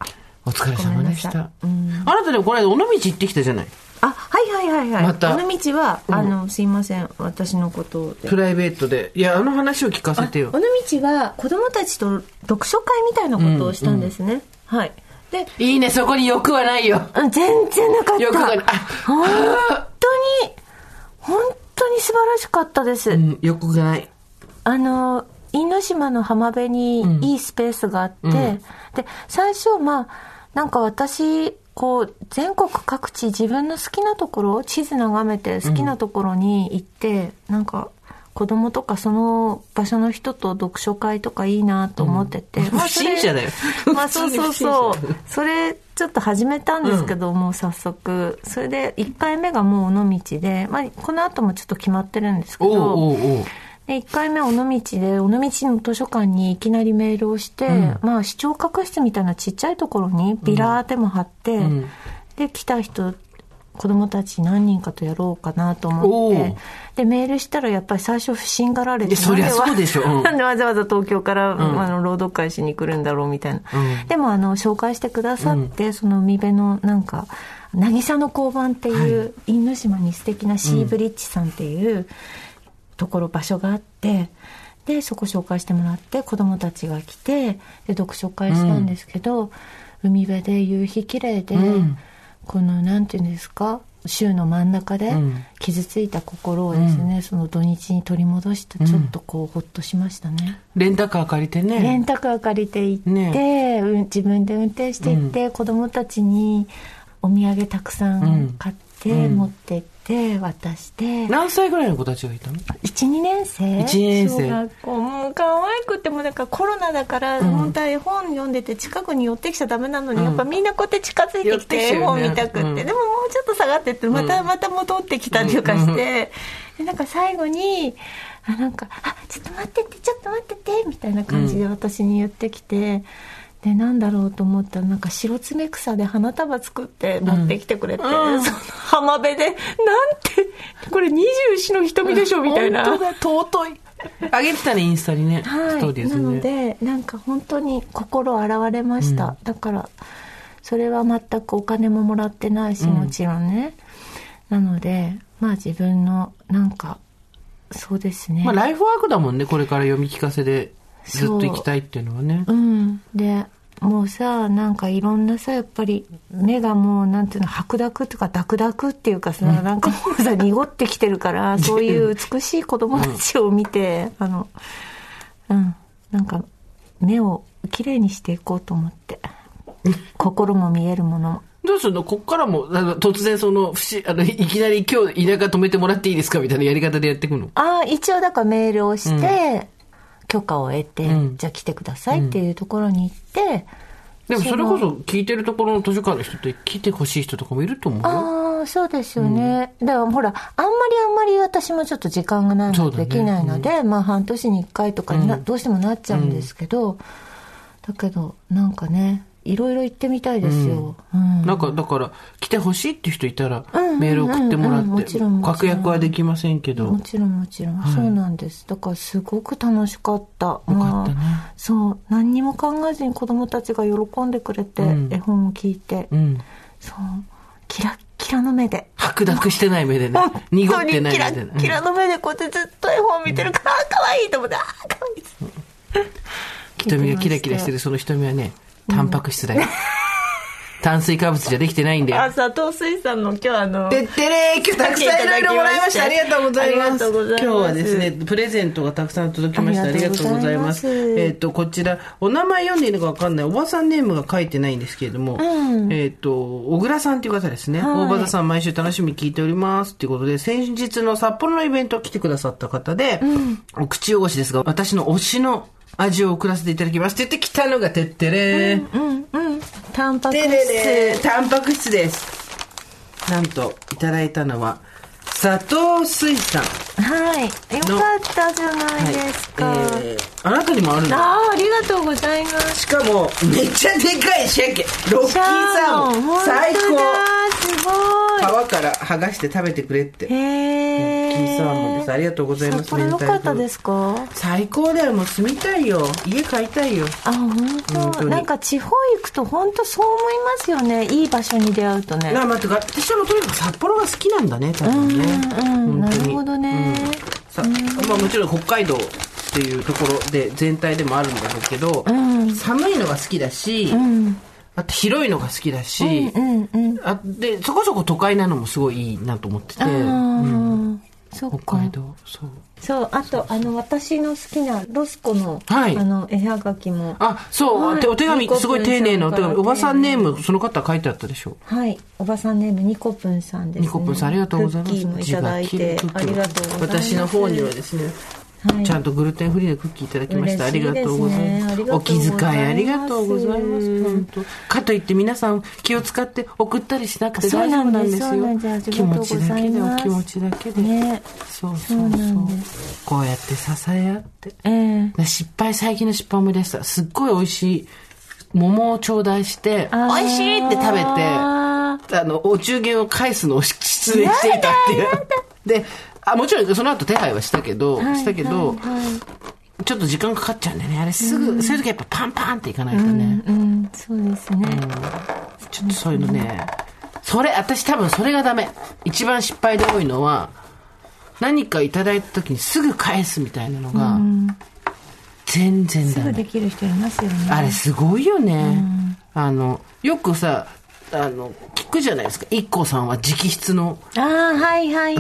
お疲れ様でした。ごめん。あなたでもこの間尾道行ってきたじゃない。あはいはいはいはい。また。尾道は、あのすいません。私のことでプライベートで。いや、あの話を聞かせてよ。尾。道は子供たちと読書会みたいなことをしたんですね、はい。でいいね、そこに欲はないよ。うん全然なかった。欲がない。あ、本当に本当に素晴らしかったです、うん、欲がない。あの因島の浜辺にいいスペースがあって、で最初まあなんか私こう全国各地自分の好きなところ地図眺めて好きなところに行って、なんか子供とかその場所の人と読書会とかいいなと思ってて、まあそれ不審者だよ。まあそうそうそう。それちょっと始めたんですけど、もう早速。それで1回目がもう尾道で、まあ、この後もちょっと決まってるんですけおうどおうおう。で1回目は尾道で尾道の図書館にいきなりメールをして、まあ視聴覚室みたいなちっちゃいところにビラーでも貼って、ん。で来た人子供たち何人かとやろうかなと思ってでメールしたらやっぱり最初不審がられていやそりゃなんわそうでしょう。ん。なんでわざわざ東京から、あの朗読会しに来るんだろうみたいな、うん。でもあの紹介してくださって、その海辺のなんか渚の交番っていう、因島に素敵なシーブリッジさんっていうところ場所があってでそこ紹介してもらって子供たちが来てで読書会したんですけど、海辺で夕日綺麗で、ん。このなんていうんですか週の真ん中でん。傷ついた心をですね、その土日に取り戻してちょっとこうほっとしましたね。レンタカー借りてね。レンタカー借りて行って、ね。うん自分で運転して行って、子供たちにお土産たくさん買って、うん。持ってって渡して、何歳ぐらいの子たちがいたの？12年生。一年生。小学校。もう可愛くてもだからコロナだから、本当は絵本読んでて近くに寄ってきちゃダメなのに、うん。やっぱみんなこうやって近づいてきて絵本見たくって、うん。でももうちょっと下がってってまた、また戻ってきたりとかして、でなんか最後にあなんか「あちょっと待っててちょっと待ってて」みたいな感じで私に言ってきて、でなんだろうと思ったらなんか白爪草で花束作って持ってきてくれて、うん、その浜辺でなんてこれ二十四の瞳でしょみたいな。本当だ尊い。あげてたねインスタにね、はい、ね、なのでなんか本当に心洗われました、うん、だからそれは全くお金ももらってないしもちろんね、うん、なのでまあ自分のなんかそうですね。まあライフワークだもんねこれから読み聞かせでずっと行きたいっていうのはね。うん。でもうさなんかいろんなさやっぱり目がもうなんていうの白濁とか濁濁っていうかさ、うん、なんかもうさ濁ってきてるから そういう美しい子供たちを見て、うん、あのうん。なんか目をきれいにしていこうと思って。心も見えるものも。どうするの？こっからも、突然その、あの、いきなり今日田舎止めてもらっていいですか？みたいなやり方でやっていくの？ああ、一応だからメールをして、許可を得て、うん、じゃあ来てくださいっていうところに行って、でもそれこそ聞いてるところの図書館の人って来てほしい人とかもいると思うああ、そうですよね。うん、だからほら、あんまりあんまり私もちょっと時間がないのでできないので、ねうん、まあ半年に1回とかにな、どうしてもなっちゃうんですけど、だけど、なんかね、いろいろ行ってみたいですよ、うん、なんかだから来てほしいって人いたらメール送ってもらって、確約はできませんけど。もちろんもちろん、はい、そうなんです。だからすごく楽しかった。よかったね、そう。何にも考えずに子供たちが喜んでくれて、うん、絵本を聞いて、うん、そう。キラッキラの目で。白濁してない目でね。濁ってない目で、ね、キラキラの目でこうやってずっと絵本を見てるから、うん、かわいいと思ってああかわいい瞳がキラキラしてるその瞳はねタンパク質だよ。炭水化物じゃできてないんだよ。あ、佐藤水産の今日あの。てってれー、今日たくさんいろいろもらいました。ありがとうございます。今日はですね、プレゼントがたくさん届きました。ありがとうございます。えっ、と、こちら、お名前読んでいいのかわかんない、おばさんネームが書いてないんですけれども、うん、えっ、と、小倉さんという方ですね。はい、大場田さん毎週楽しみに聞いております。ということで、先日の札幌のイベント来てくださった方で、うん、お口汚しですが、私の推しの味を送らせていただきますって言ってきたのがてってれー。うんうんうん。タンパク質。タンパク質です。なんと、いただいたのは、砂糖水産。はい。よかったじゃないですか。はい、えー、あなたにもあるんだ。ああ、ありがとうございます。しかも、めっちゃでかい鮭。ロッキーサーモン。最高。すごい。皮から剥がして食べてくれって。へえ。キーサーモンです。ありがとうございます。これ良かったですか？最高だよ。もう住みたいよ。家買いたいよ。あ、本当なんか地方行くと本当そう思いますよね。いい場所に出会うとね。な、待って、私はとにかく札幌が好きなんだね、多分ね。うん、なるほどね、さまあ、もちろん北海道っていうところで全体でもあるんだろうけど、寒いのが好きだし、あと広いのが好きだし、あでそこそこ都会なのもすごいいいなと思ってて、北海道。そう。そうあとあの私の好きなロスコの,、はい、あの絵はがきも。あそう、はい、お手紙すごい丁寧なお手紙。おばさんネームその方書いてあったでしょはい。おばさんネームニコプンさんです、ね、ニコプンさんありがとうございます。クッキーもいただいてありがとうございます。私の方にはですねはい、ちゃんとグルテンフリーのクッキーいただきました、ね、ありがとうございます。お気遣いありがとうございます。本当。かといって皆さん気を使って送ったりしなくて大丈夫なんですよ気持ちだけでお気持ちだけで、ね、そうそうそう。こうやって支え合って、えー、失敗最近の失敗思い出した。すっごい美味しい桃を頂戴して美味しいって食べてあのお中元を返すのを失念していたっていう。であもちろんその後手配はしたけど、はい、したけど、はい、ちょっと時間かかっちゃうんだよねあれ。すぐ、うん、そういう時やっぱパンパンっていかないとね、うん、うん、そうですね、うん、ちょっとそういうのねそれ私多分それがダメ。一番失敗で多いのは何かいただいた時にすぐ返すみたいなのが、全然ダメ。すぐできる人いますよね。あれすごいよね、あのよくさあの聞くじゃないですか。IKKO さんは直筆の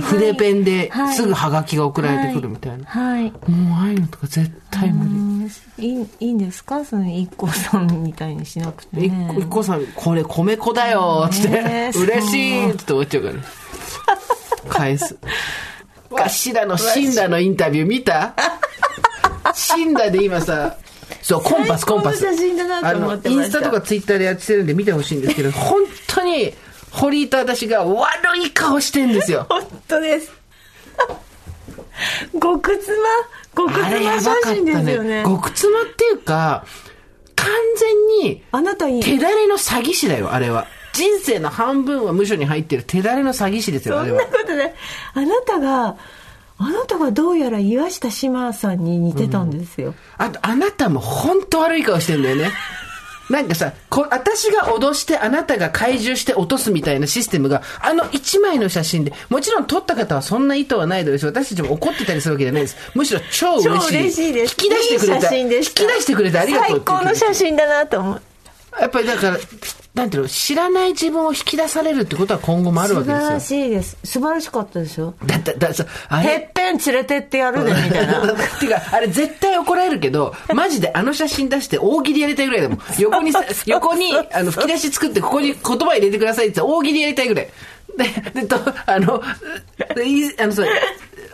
筆ペンですぐはがきが送られてくるみたいな、はい、もうああいうのとか絶対無理。いいいいんですか？その IKKO さんみたいにしなくて、ね、IKKO さんこれ米粉だよっつって、ね、嬉しいって思っちゃうから。返す。わしらの死んだのインタビュー見た？死んだで今さそう、コンパス、コンパス。写真だなと思ってインスタとかツイッターでやってるんで見てほしいんですけど、本当に、堀井と私が悪い顔してんですよ。本当です。極妻？極妻写真ですよね。極妻っていうか、完全に、あなたいい。手だれの詐欺師だよ、あれは。人生の半分は無所に入ってる手だれの詐欺師ですよ、あれは。そんなことで、あなたが、あなたがどうやら岩下志麻さんに似てたんですよ。あと、あなたも本当悪い顔してんだよね。なんかさ、こ私が脅してあなたが怪獣して落とすみたいなシステムが、あの一枚の写真で、もちろん撮った方はそんな意図はないだろうし、私たちも怒ってたりするわけじゃないです。むしろ超嬉しい。超嬉しいです。引き出してくれた。いい写真で引き出してくれてありがとう最高の写真だなと思う。やっぱりだから、なんていうの、知らない自分を引き出されるってことは今後もあるわけですよ。素晴らしいです。素晴らしかったですよ。だって、ださ、あてれ。っぺん連れてってやるで、みたいな。てか、あれ絶対怒られるけど、マジであの写真出して大喜利やりたいぐらいだもん。横にさ、横に、あの、吹き出し作ってここに言葉入れてくださいって大喜利やりたいぐらい。で、で、と、あの、いあのさ、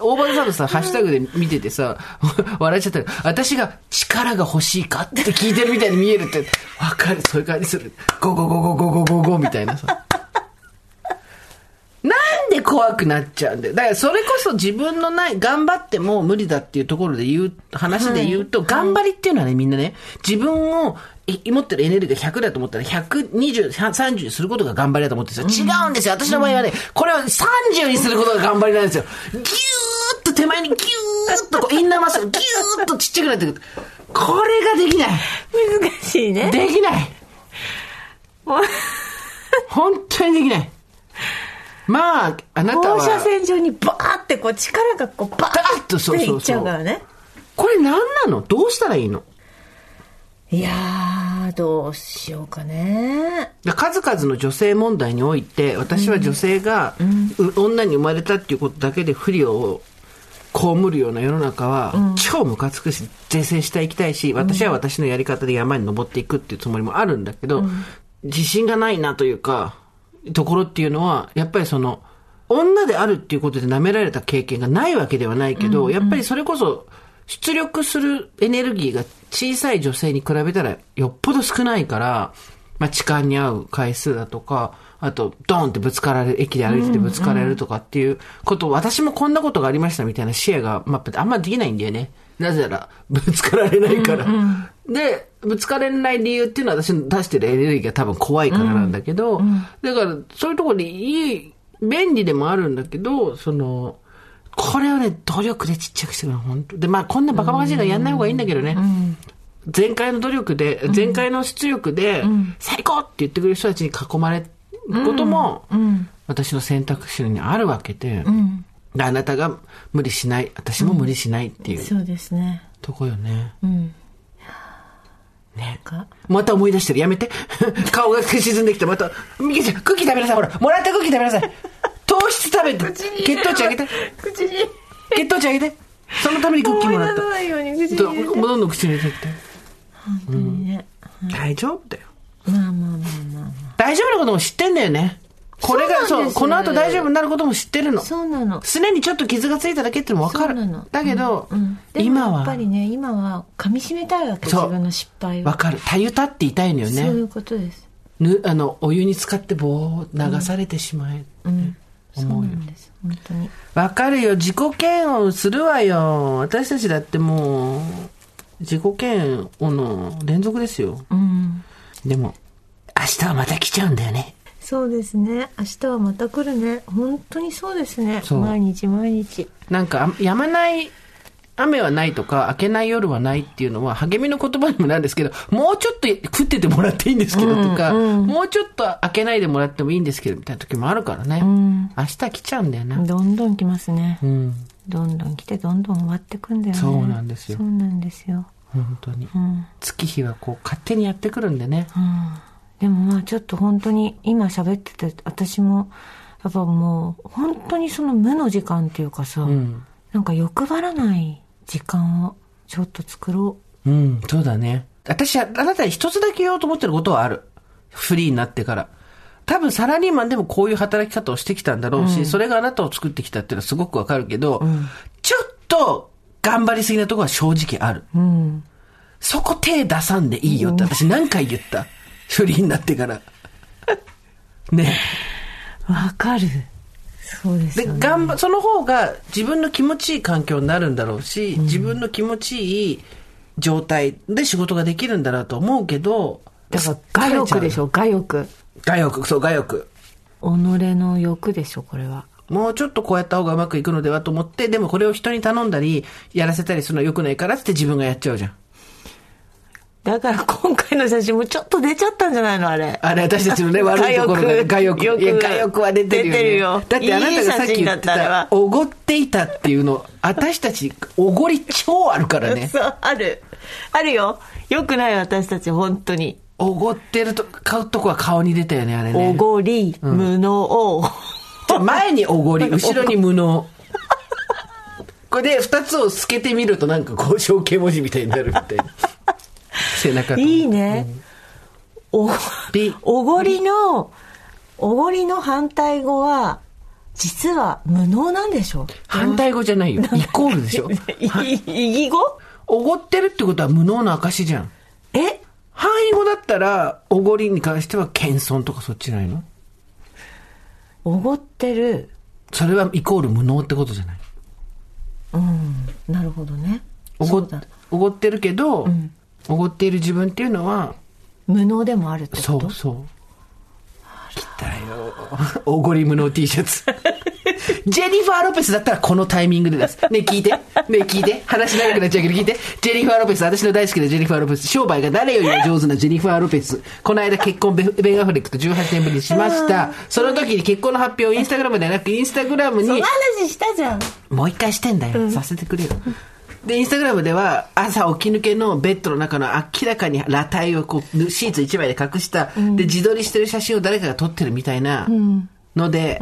大場さんのさ、ハッシュタグで見ててさ、笑っちゃったよ私が力が欲しいかって聞いてるみたいに見えるって、わかる、そういう感じする。ゴゴゴゴゴゴゴゴみたいなさ。なんで怖くなっちゃうんだよ。だからそれこそ自分のない、頑張っても無理だっていうところで言う、話で言うと、頑張りっていうのはね、みんなね、自分を、い持ってるエネルギーが100だと思ったら120、30にすることが頑張りだと思ってるんですよ。違うんですよ。私の場合はね、これは30にすることが頑張りなんですよ。ギューッと手前にギューッとこうインナーマッスルギューッとちっちゃくなってくる。これができない。難しいね。できない。本当にできない。まあ、あなたは。放射線上にバーってこう力がこうババーッとそうそうそういっちゃうからね。これ何なの？どうしたらいいの？いやー、どうしようかね。数々の女性問題において私は女性が、う女に生まれたっていうことだけで不利を被るような世の中は、超ムカつくし是正していきたいし私は私のやり方で山に登っていくっていうつもりもあるんだけど、自信がないなというかところっていうのはやっぱりその女であるっていうことで舐められた経験がないわけではないけど、やっぱりそれこそ出力するエネルギーが小さい女性に比べたらよっぽど少ないから、まあ、痴漢に遭う回数だとか、あと、ドーンってぶつかられる、駅で歩いててぶつかられるとかっていうこと、私もこんなことがありましたみたいな視野が、まあ、あんまできないんだよね。なぜなら、ぶつかられないから。で、ぶつかられない理由っていうのは私の出してるエネルギーが多分怖いからなんだけど、だから、そういうところでいい、便利でもあるんだけど、その、これをね、努力でちっちゃくしてくるの、本当で、まあ、こんなバカバカしいのやんない方がいいんだけどね。前回の努力で、前回の出力で、最高って言ってくれる人たちに囲まれることも、私の選択肢にあるわけで、であなたが無理しない、私も無理しないっていうそうですね。とこよね。うん。ね。かまた思い出してる。やめて。顔が沈んできて、また、ミケちゃん、クッキー食べなさい。ほら、もらったクッキー食べなさい。糖質食べて。血糖値上げて。口に血糖値上げて。そのためにクッキーもらった。ないように口にどんどん口に入れてって。本当にね。大丈夫だよ。まあまあまあ大丈夫なことも知ってんだよね。これが、そうう、そなんですこの後大丈夫になることも知ってるのあ。。そうなの。すでにちょっと傷がついただけってのも分かるそうなの。だけど、うん、でも今はやっぱ、りね今は噛み締めたいわけ自分の失敗を、分かる。たゆたって痛いのよそういね。うことですぬ、あの、お湯に浸かって棒を流されてしまえ。うんそう思うよなんです本当にわかるよ。自己嫌悪するわよ。私たちだってもう、自己嫌悪の連続ですよ。うんでも、明日はまた来ちゃうんだよね。そうですね。明日はまた来るね。本当にそうですね。毎日毎日。なんか、あやまない雨はないとか、明けない夜はないっていうのは、励みの言葉にもなんですけど、もうちょっと降っててもらっていいんですけどとか、もうちょっと明けないでもらってもいいんですけど、みたいな時もあるからね。ん。明日来ちゃうんだよな。どんどん来ますね、うん。どんどん来てどんどん終わってくんだよね。そうなんですよ。そうなんですよ。本当に。うん。月日はこう、勝手にやってくるんでね。でもまあちょっと本当に今喋ってて私もやっぱもう本当にその無の時間っていうかさ、うん。なんか欲張らない時間をちょっと作ろうん、そうだね。私は、あなたに一つだけ言おうと思ってることはある。フリーになってから。多分サラリーマンでもこういう働き方をしてきたんだろうし、それがあなたを作ってきたっていうのはすごくわかるけど、ちょっと頑張りすぎなところは正直ある。ううんそこ手出さんでいいよって私何回言った？フリーになってから。ね。わかるそうですよね。で、頑張、その方が自分の気持ちいい環境になるんだろうし、自分の気持ちいい状態で仕事ができるんだなと思うけど、だから、我欲でしょ、我欲。我欲、そう、我欲。己の欲でしょ、これは。もうちょっとこうやった方がうまくいくのではと思って、でもこれを人に頼んだり、やらせたりするのは良くないからって自分がやっちゃうじゃん。だから今回の写真もちょっと出ちゃったんじゃないのあれ。あれ、私たちのね、悪いところが、我欲。よくいや、我欲は出てるよ、ね。出てるよだってあなたがさっき言ってた、おごっていたっていうの、私たち、おごり超あるからね。そう、ある。あるよ。よくない私たち、本当に。おごってると、買うとこは顔に出たよね、あれね。おごり、無能。じゃあ前におごり、後ろに無能。これで二つを透けてみるとなんかこう象形文字みたいになるみたいな。背中と。いいね。おび、おごりの、おごりの反対語は、実は無能なんでしょ？反対語じゃないよ。イコールでしょ。い意義語？おごってるってことは無能の証じゃん。え？範囲語だったら、おごりに関しては謙遜とかそっちないの？おごってる。それはイコール無能ってことじゃない？うん、なるほどね。おごってるけど、おごっている自分っていうのは、無能でもあるってこと？そうそう。来たよ。おごり無能 T シャツ。ジェニファー・ロペスだったらこのタイミングで出す。ね聞いて。ね聞いて。話長くなっちゃうけど聞いて。ジェニファー・ロペス、私の大好きなジェニファー・ロペス。商売が誰よりも上手なジェニファー・ロペス。この間結婚ベベン・アフレックと18年ぶりにしました。その時に結婚の発表をインスタグラムではなく、インスタグラムにその、話したじゃん。もう一回してんだよ。させてくれよ。で、インスタグラムでは、朝起き抜けのベッドの中の明らかに裸体をこう、シーツ一枚で隠した、で、自撮りしてる写真を誰かが撮ってるみたいなので、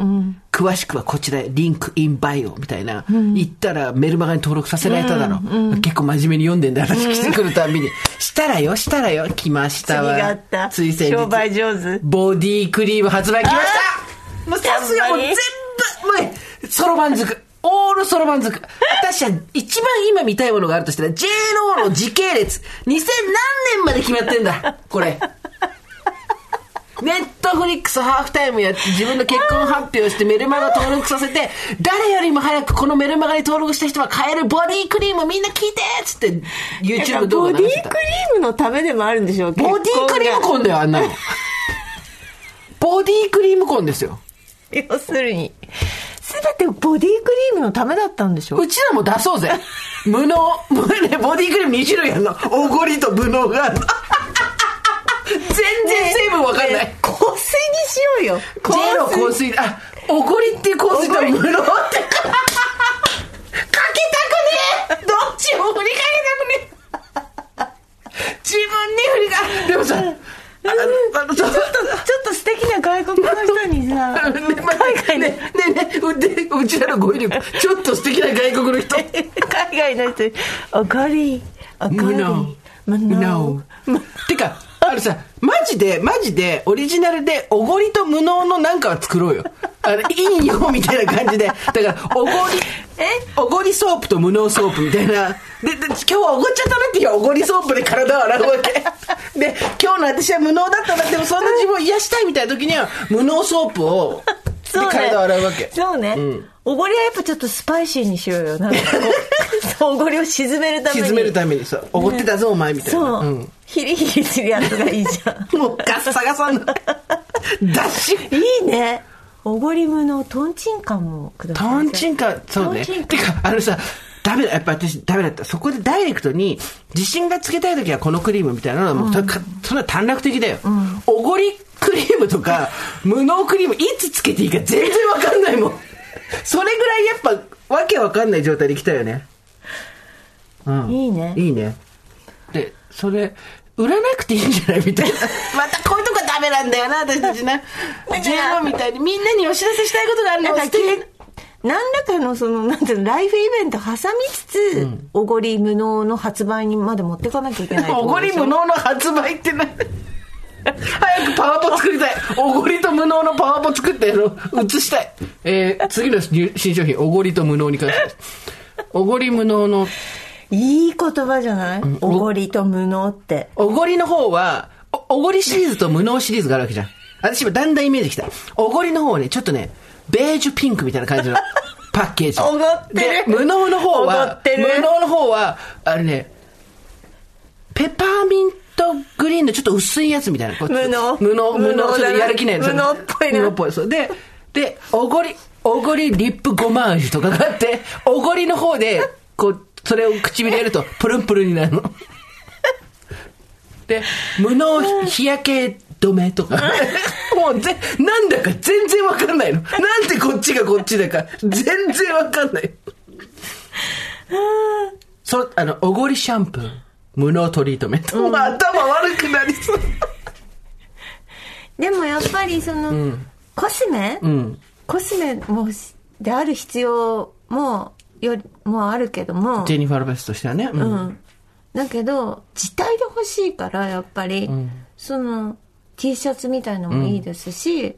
詳しくはこちらへ、リンクインバイオみたいな、言ったらメルマガに登録させられただろ。結構真面目に読んでんだ、話来てくるたんびに。したらよ、したらよ、来ましたわ。次があった。つい先日。商売上手。ボディクリーム発売来ましたもうさすがもう全部、もう、そろばんづく。オールそろばんづく。私は一番今見たいものがあるとしたら、JLO の時系列。2000何年まで決まってんだ。これ。ネットフリックスハーフタイムやって自分の結婚発表してメルマガ登録させて、誰よりも早くこのメルマガに登録した人は買えるボディクリームみんな聞いてっつって YouTube 動画ボディクリ。ームのためでもあるんでしょうボディクリームコンだよ、あんなの。ボディクリームコンですよ。要するに。すべてボディクリームのためだったんでしょ？うちらも出そうぜ。無能、ボディクリーム2種類あるの。おごりと無能があるの。全然成分わかんない。香水にしようよ。ジェロ香水、あ、おごりっていう香水と無能って。かけたくねえどっちも振りかけたくねえ自分に振りか、でもさ、ちょっと、ちょっと素敵な外国の人にさ、海外の、ねねねうちらの語彙力ちょっと素敵な外国の人。海外の人。に、おかり、おごり、無能無能。てかあるさマジでマジでオリジナルでおごりと無能のなんかは作ろうよあのいいよみたいな感じでだからおごりえ？おごりソープと無能ソープみたいな。でで今日はおごっちゃったなって日はおごりソープで体を洗うわけ。で今日の私は無能だったなでもそんな自分を癒したいみたいな時には無能ソープをで体を洗うわけ。そうね。おごりはやっぱちょっとスパイシーにしようよ。なんか おごりを沈めるために。沈めるために。さおごってたぞお前みたいな。そう、ん。ヒリヒリするやつがいいじゃん。もうガッサガサの ダッシュ。いいね。おごりむのトンチンカンもください。トンチンカン、そうね。てか、あのさ、ダメだ、やっぱ私ダメだった。そこでダイレクトに、自信がつけたい時はこのクリームみたいなのはもう、それかそんな短絡的だよ。おごりクリームとか、無能クリームいつつけていいか全然わかんないもん。それぐらいやっぱ、わけわかんない状態で来たよね。うん。いいねいいね。で、それ、売らなくていいんじゃない？みたいな。またこういうとこダメなんだよな、私たちな。JO みたいにみんなにお知らせしたいことがあるんか素敵け何らかのその、なんていうの、ライフイベント挟みつつ、おごり無能の発売にまで持っていかなきゃいけないおごり無能の発売ってな 早くパワポ作りたい。おごりと無能のパワポ作ってあの。映したい。えー、次の新新商品おごりと無能に関して。おごり無能のいい言葉じゃない？おごりと無能って。おごりの方はおおごりシリーズと無能シリーズがあるわけじゃん私今だんだんイメージきたおごりの方はねちょっとねベージュピンクみたいな感じの パッケージ。おごってるで、無能の方は無能の方は、あれね、ペパーミントグリーンのちょっと薄いやつみたいな。無能無能、無能、ちょっとやる気ない無能っぽいな無能っぽい。そう。で、で、おごり、おごりリップゴマージュとかがあって、おごりの方で、こう、それを唇やると、プルンプルンになるの。で、無能日焼け止めとか。もうぜ、なんだか全然わかんないの。なんでこっちがこっちだか、全然わかんない。そ、あの、おごりシャンプー、無能トリートメント。もう頭悪くなりそう。でもやっぱりその、コスメ、うん。コスメもしである必要もよりもあるけどもジェニファー・ロペスとしてはね。う。うんん、だけど自体で欲しいからやっぱり、その T シャツみたいのもいいですし、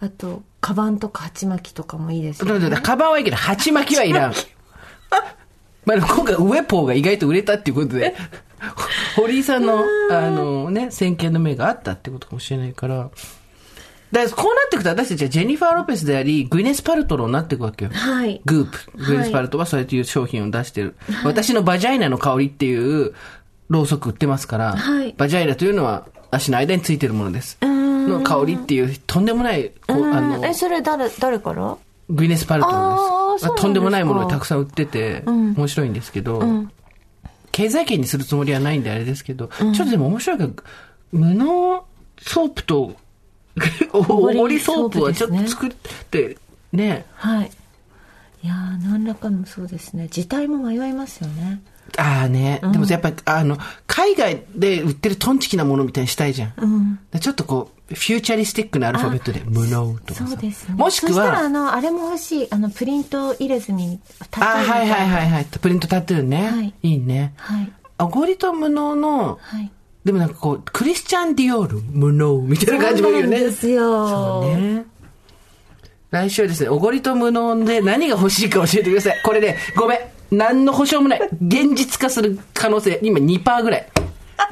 あとカバンとか鉢巻きとかもいいですよ、ね、カバンはいいけど、鉢巻きはいらん。まあ、今回、ウェポーが意外と売れたっていうことで、堀井さんの、あのね、先見の目があったってことかもしれないから。だからこうなっていくと私たちはジェニファー・ロペスであり、グイネス・パルトローになっていくわけよ。はい。グープ。グイネス・パルトはそういう商品を出してる。私のバジャイナの香りっていうろうそく売ってますから、はい。バジャイナというのは足の間についてるものです。の香りっていう、とんでもない、こうあの、えそれ誰誰から？グイネス・パルトロです。とんでもないものがたくさん売ってて、面白いんですけど、経済圏にするつもりはないんであれですけど、ちょっとでも面白いから、無能ソープと、おごりソープはちょっと作って、ね、はい。いやー何らかのそうですね。自体も迷いますよね。ああね、でもやっぱり、あの、海外で売ってるトンチキなものみたいにしたいじゃん。ちょっとこう、フューチャリスティックなアルファベットで、無能とかさ。そうですね。もしくそしたらあは、のあれも欲しい。あのプリント入れ墨にタトゥーあーはいはいいはい。はい、プリントタトゥーね。はい。いいね。はい。おごりと無能の、はいでもなんかこう、クリスチャン・ディオール、無能みたいな感じもいいよね。そうなんですよね。来週はですね、おごりと無能で何が欲しいか教えてください。これね、ごめん。何の保証もない。現実化する可能性、今2%ぐらい。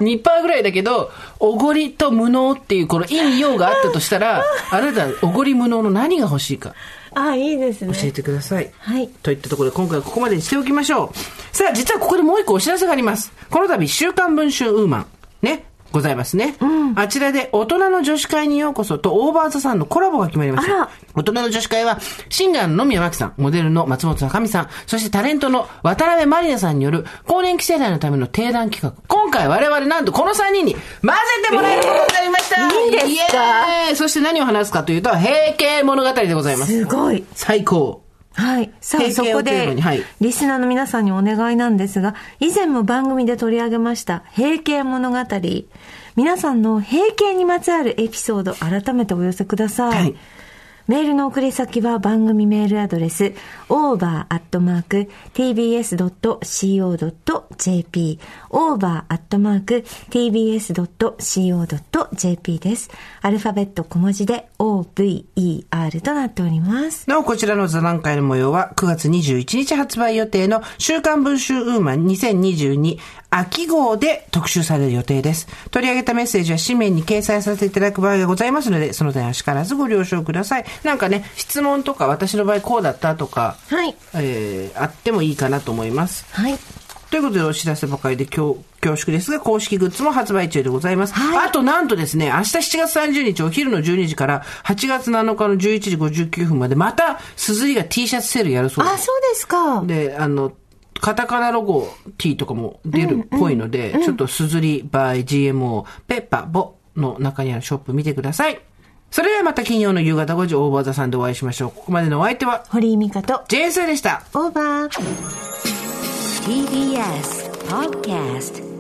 2%ぐらいだけど、おごりと無能っていうこの陰陽があったとしたら、あなた、おごり無能の何が欲しいかあいいですね教えてください。はいといったところで今回はここまでにしておきましょう。さあ、実はここでもう一個お知らせがあります。この度、週刊文春ウーマン。ね。ございますね。あちらで大人の女子会にようこそとオーバーザさんのコラボが決まりました。大人の女子会は、シンガーの野宮真紀さん、モデルの松本坂美さん、そしてタレントの渡辺満里奈さんによる更年期世代のための定談企画。今回我々なんとこの3人に混ぜてもらえることになりました、いいんですか？そして何を話すかというと、平家物語でございます。すごい最高。はい。さあ、平そこでにはい、リスナーの皆さんにお願いなんですが、以前も番組で取り上げました、平家物語。皆さんの平家にまつわるエピソード、改めてお寄せください。はいメールの送り先は番組メールアドレス、over.tbs.co.jp、over.tbs.co.jp です。アルファベット小文字で over となっております。なお、こちらの座談会の模様は9月21日発売予定の週刊文春ウーマン2022秋号で特集される予定です。取り上げたメッセージは紙面に掲載させていただく場合がございますので、その点は必ずご了承ください。なんかね、質問とか私の場合こうだったとか、はい。えー、あってもいいかなと思います。はい。ということでお知らせばかりで恐恐縮ですが、公式グッズも発売中でございます。はいあとなんとですね、明日7月30日お昼の12時から8月7日の11時59分まで、また、すずりが T シャツセールやるそうであ、そうですか。で、あの、カタカナロゴ T とかも出るっぽいので、ちょっとすずり by GMO ペッパボの中にあるショップ見てください。それではまた金曜の夕方5時オーバーザさんでお会いしましょう。ここまでのお相手は、堀井美香と、ジェーンスーでした。オーバー。TBS Podcast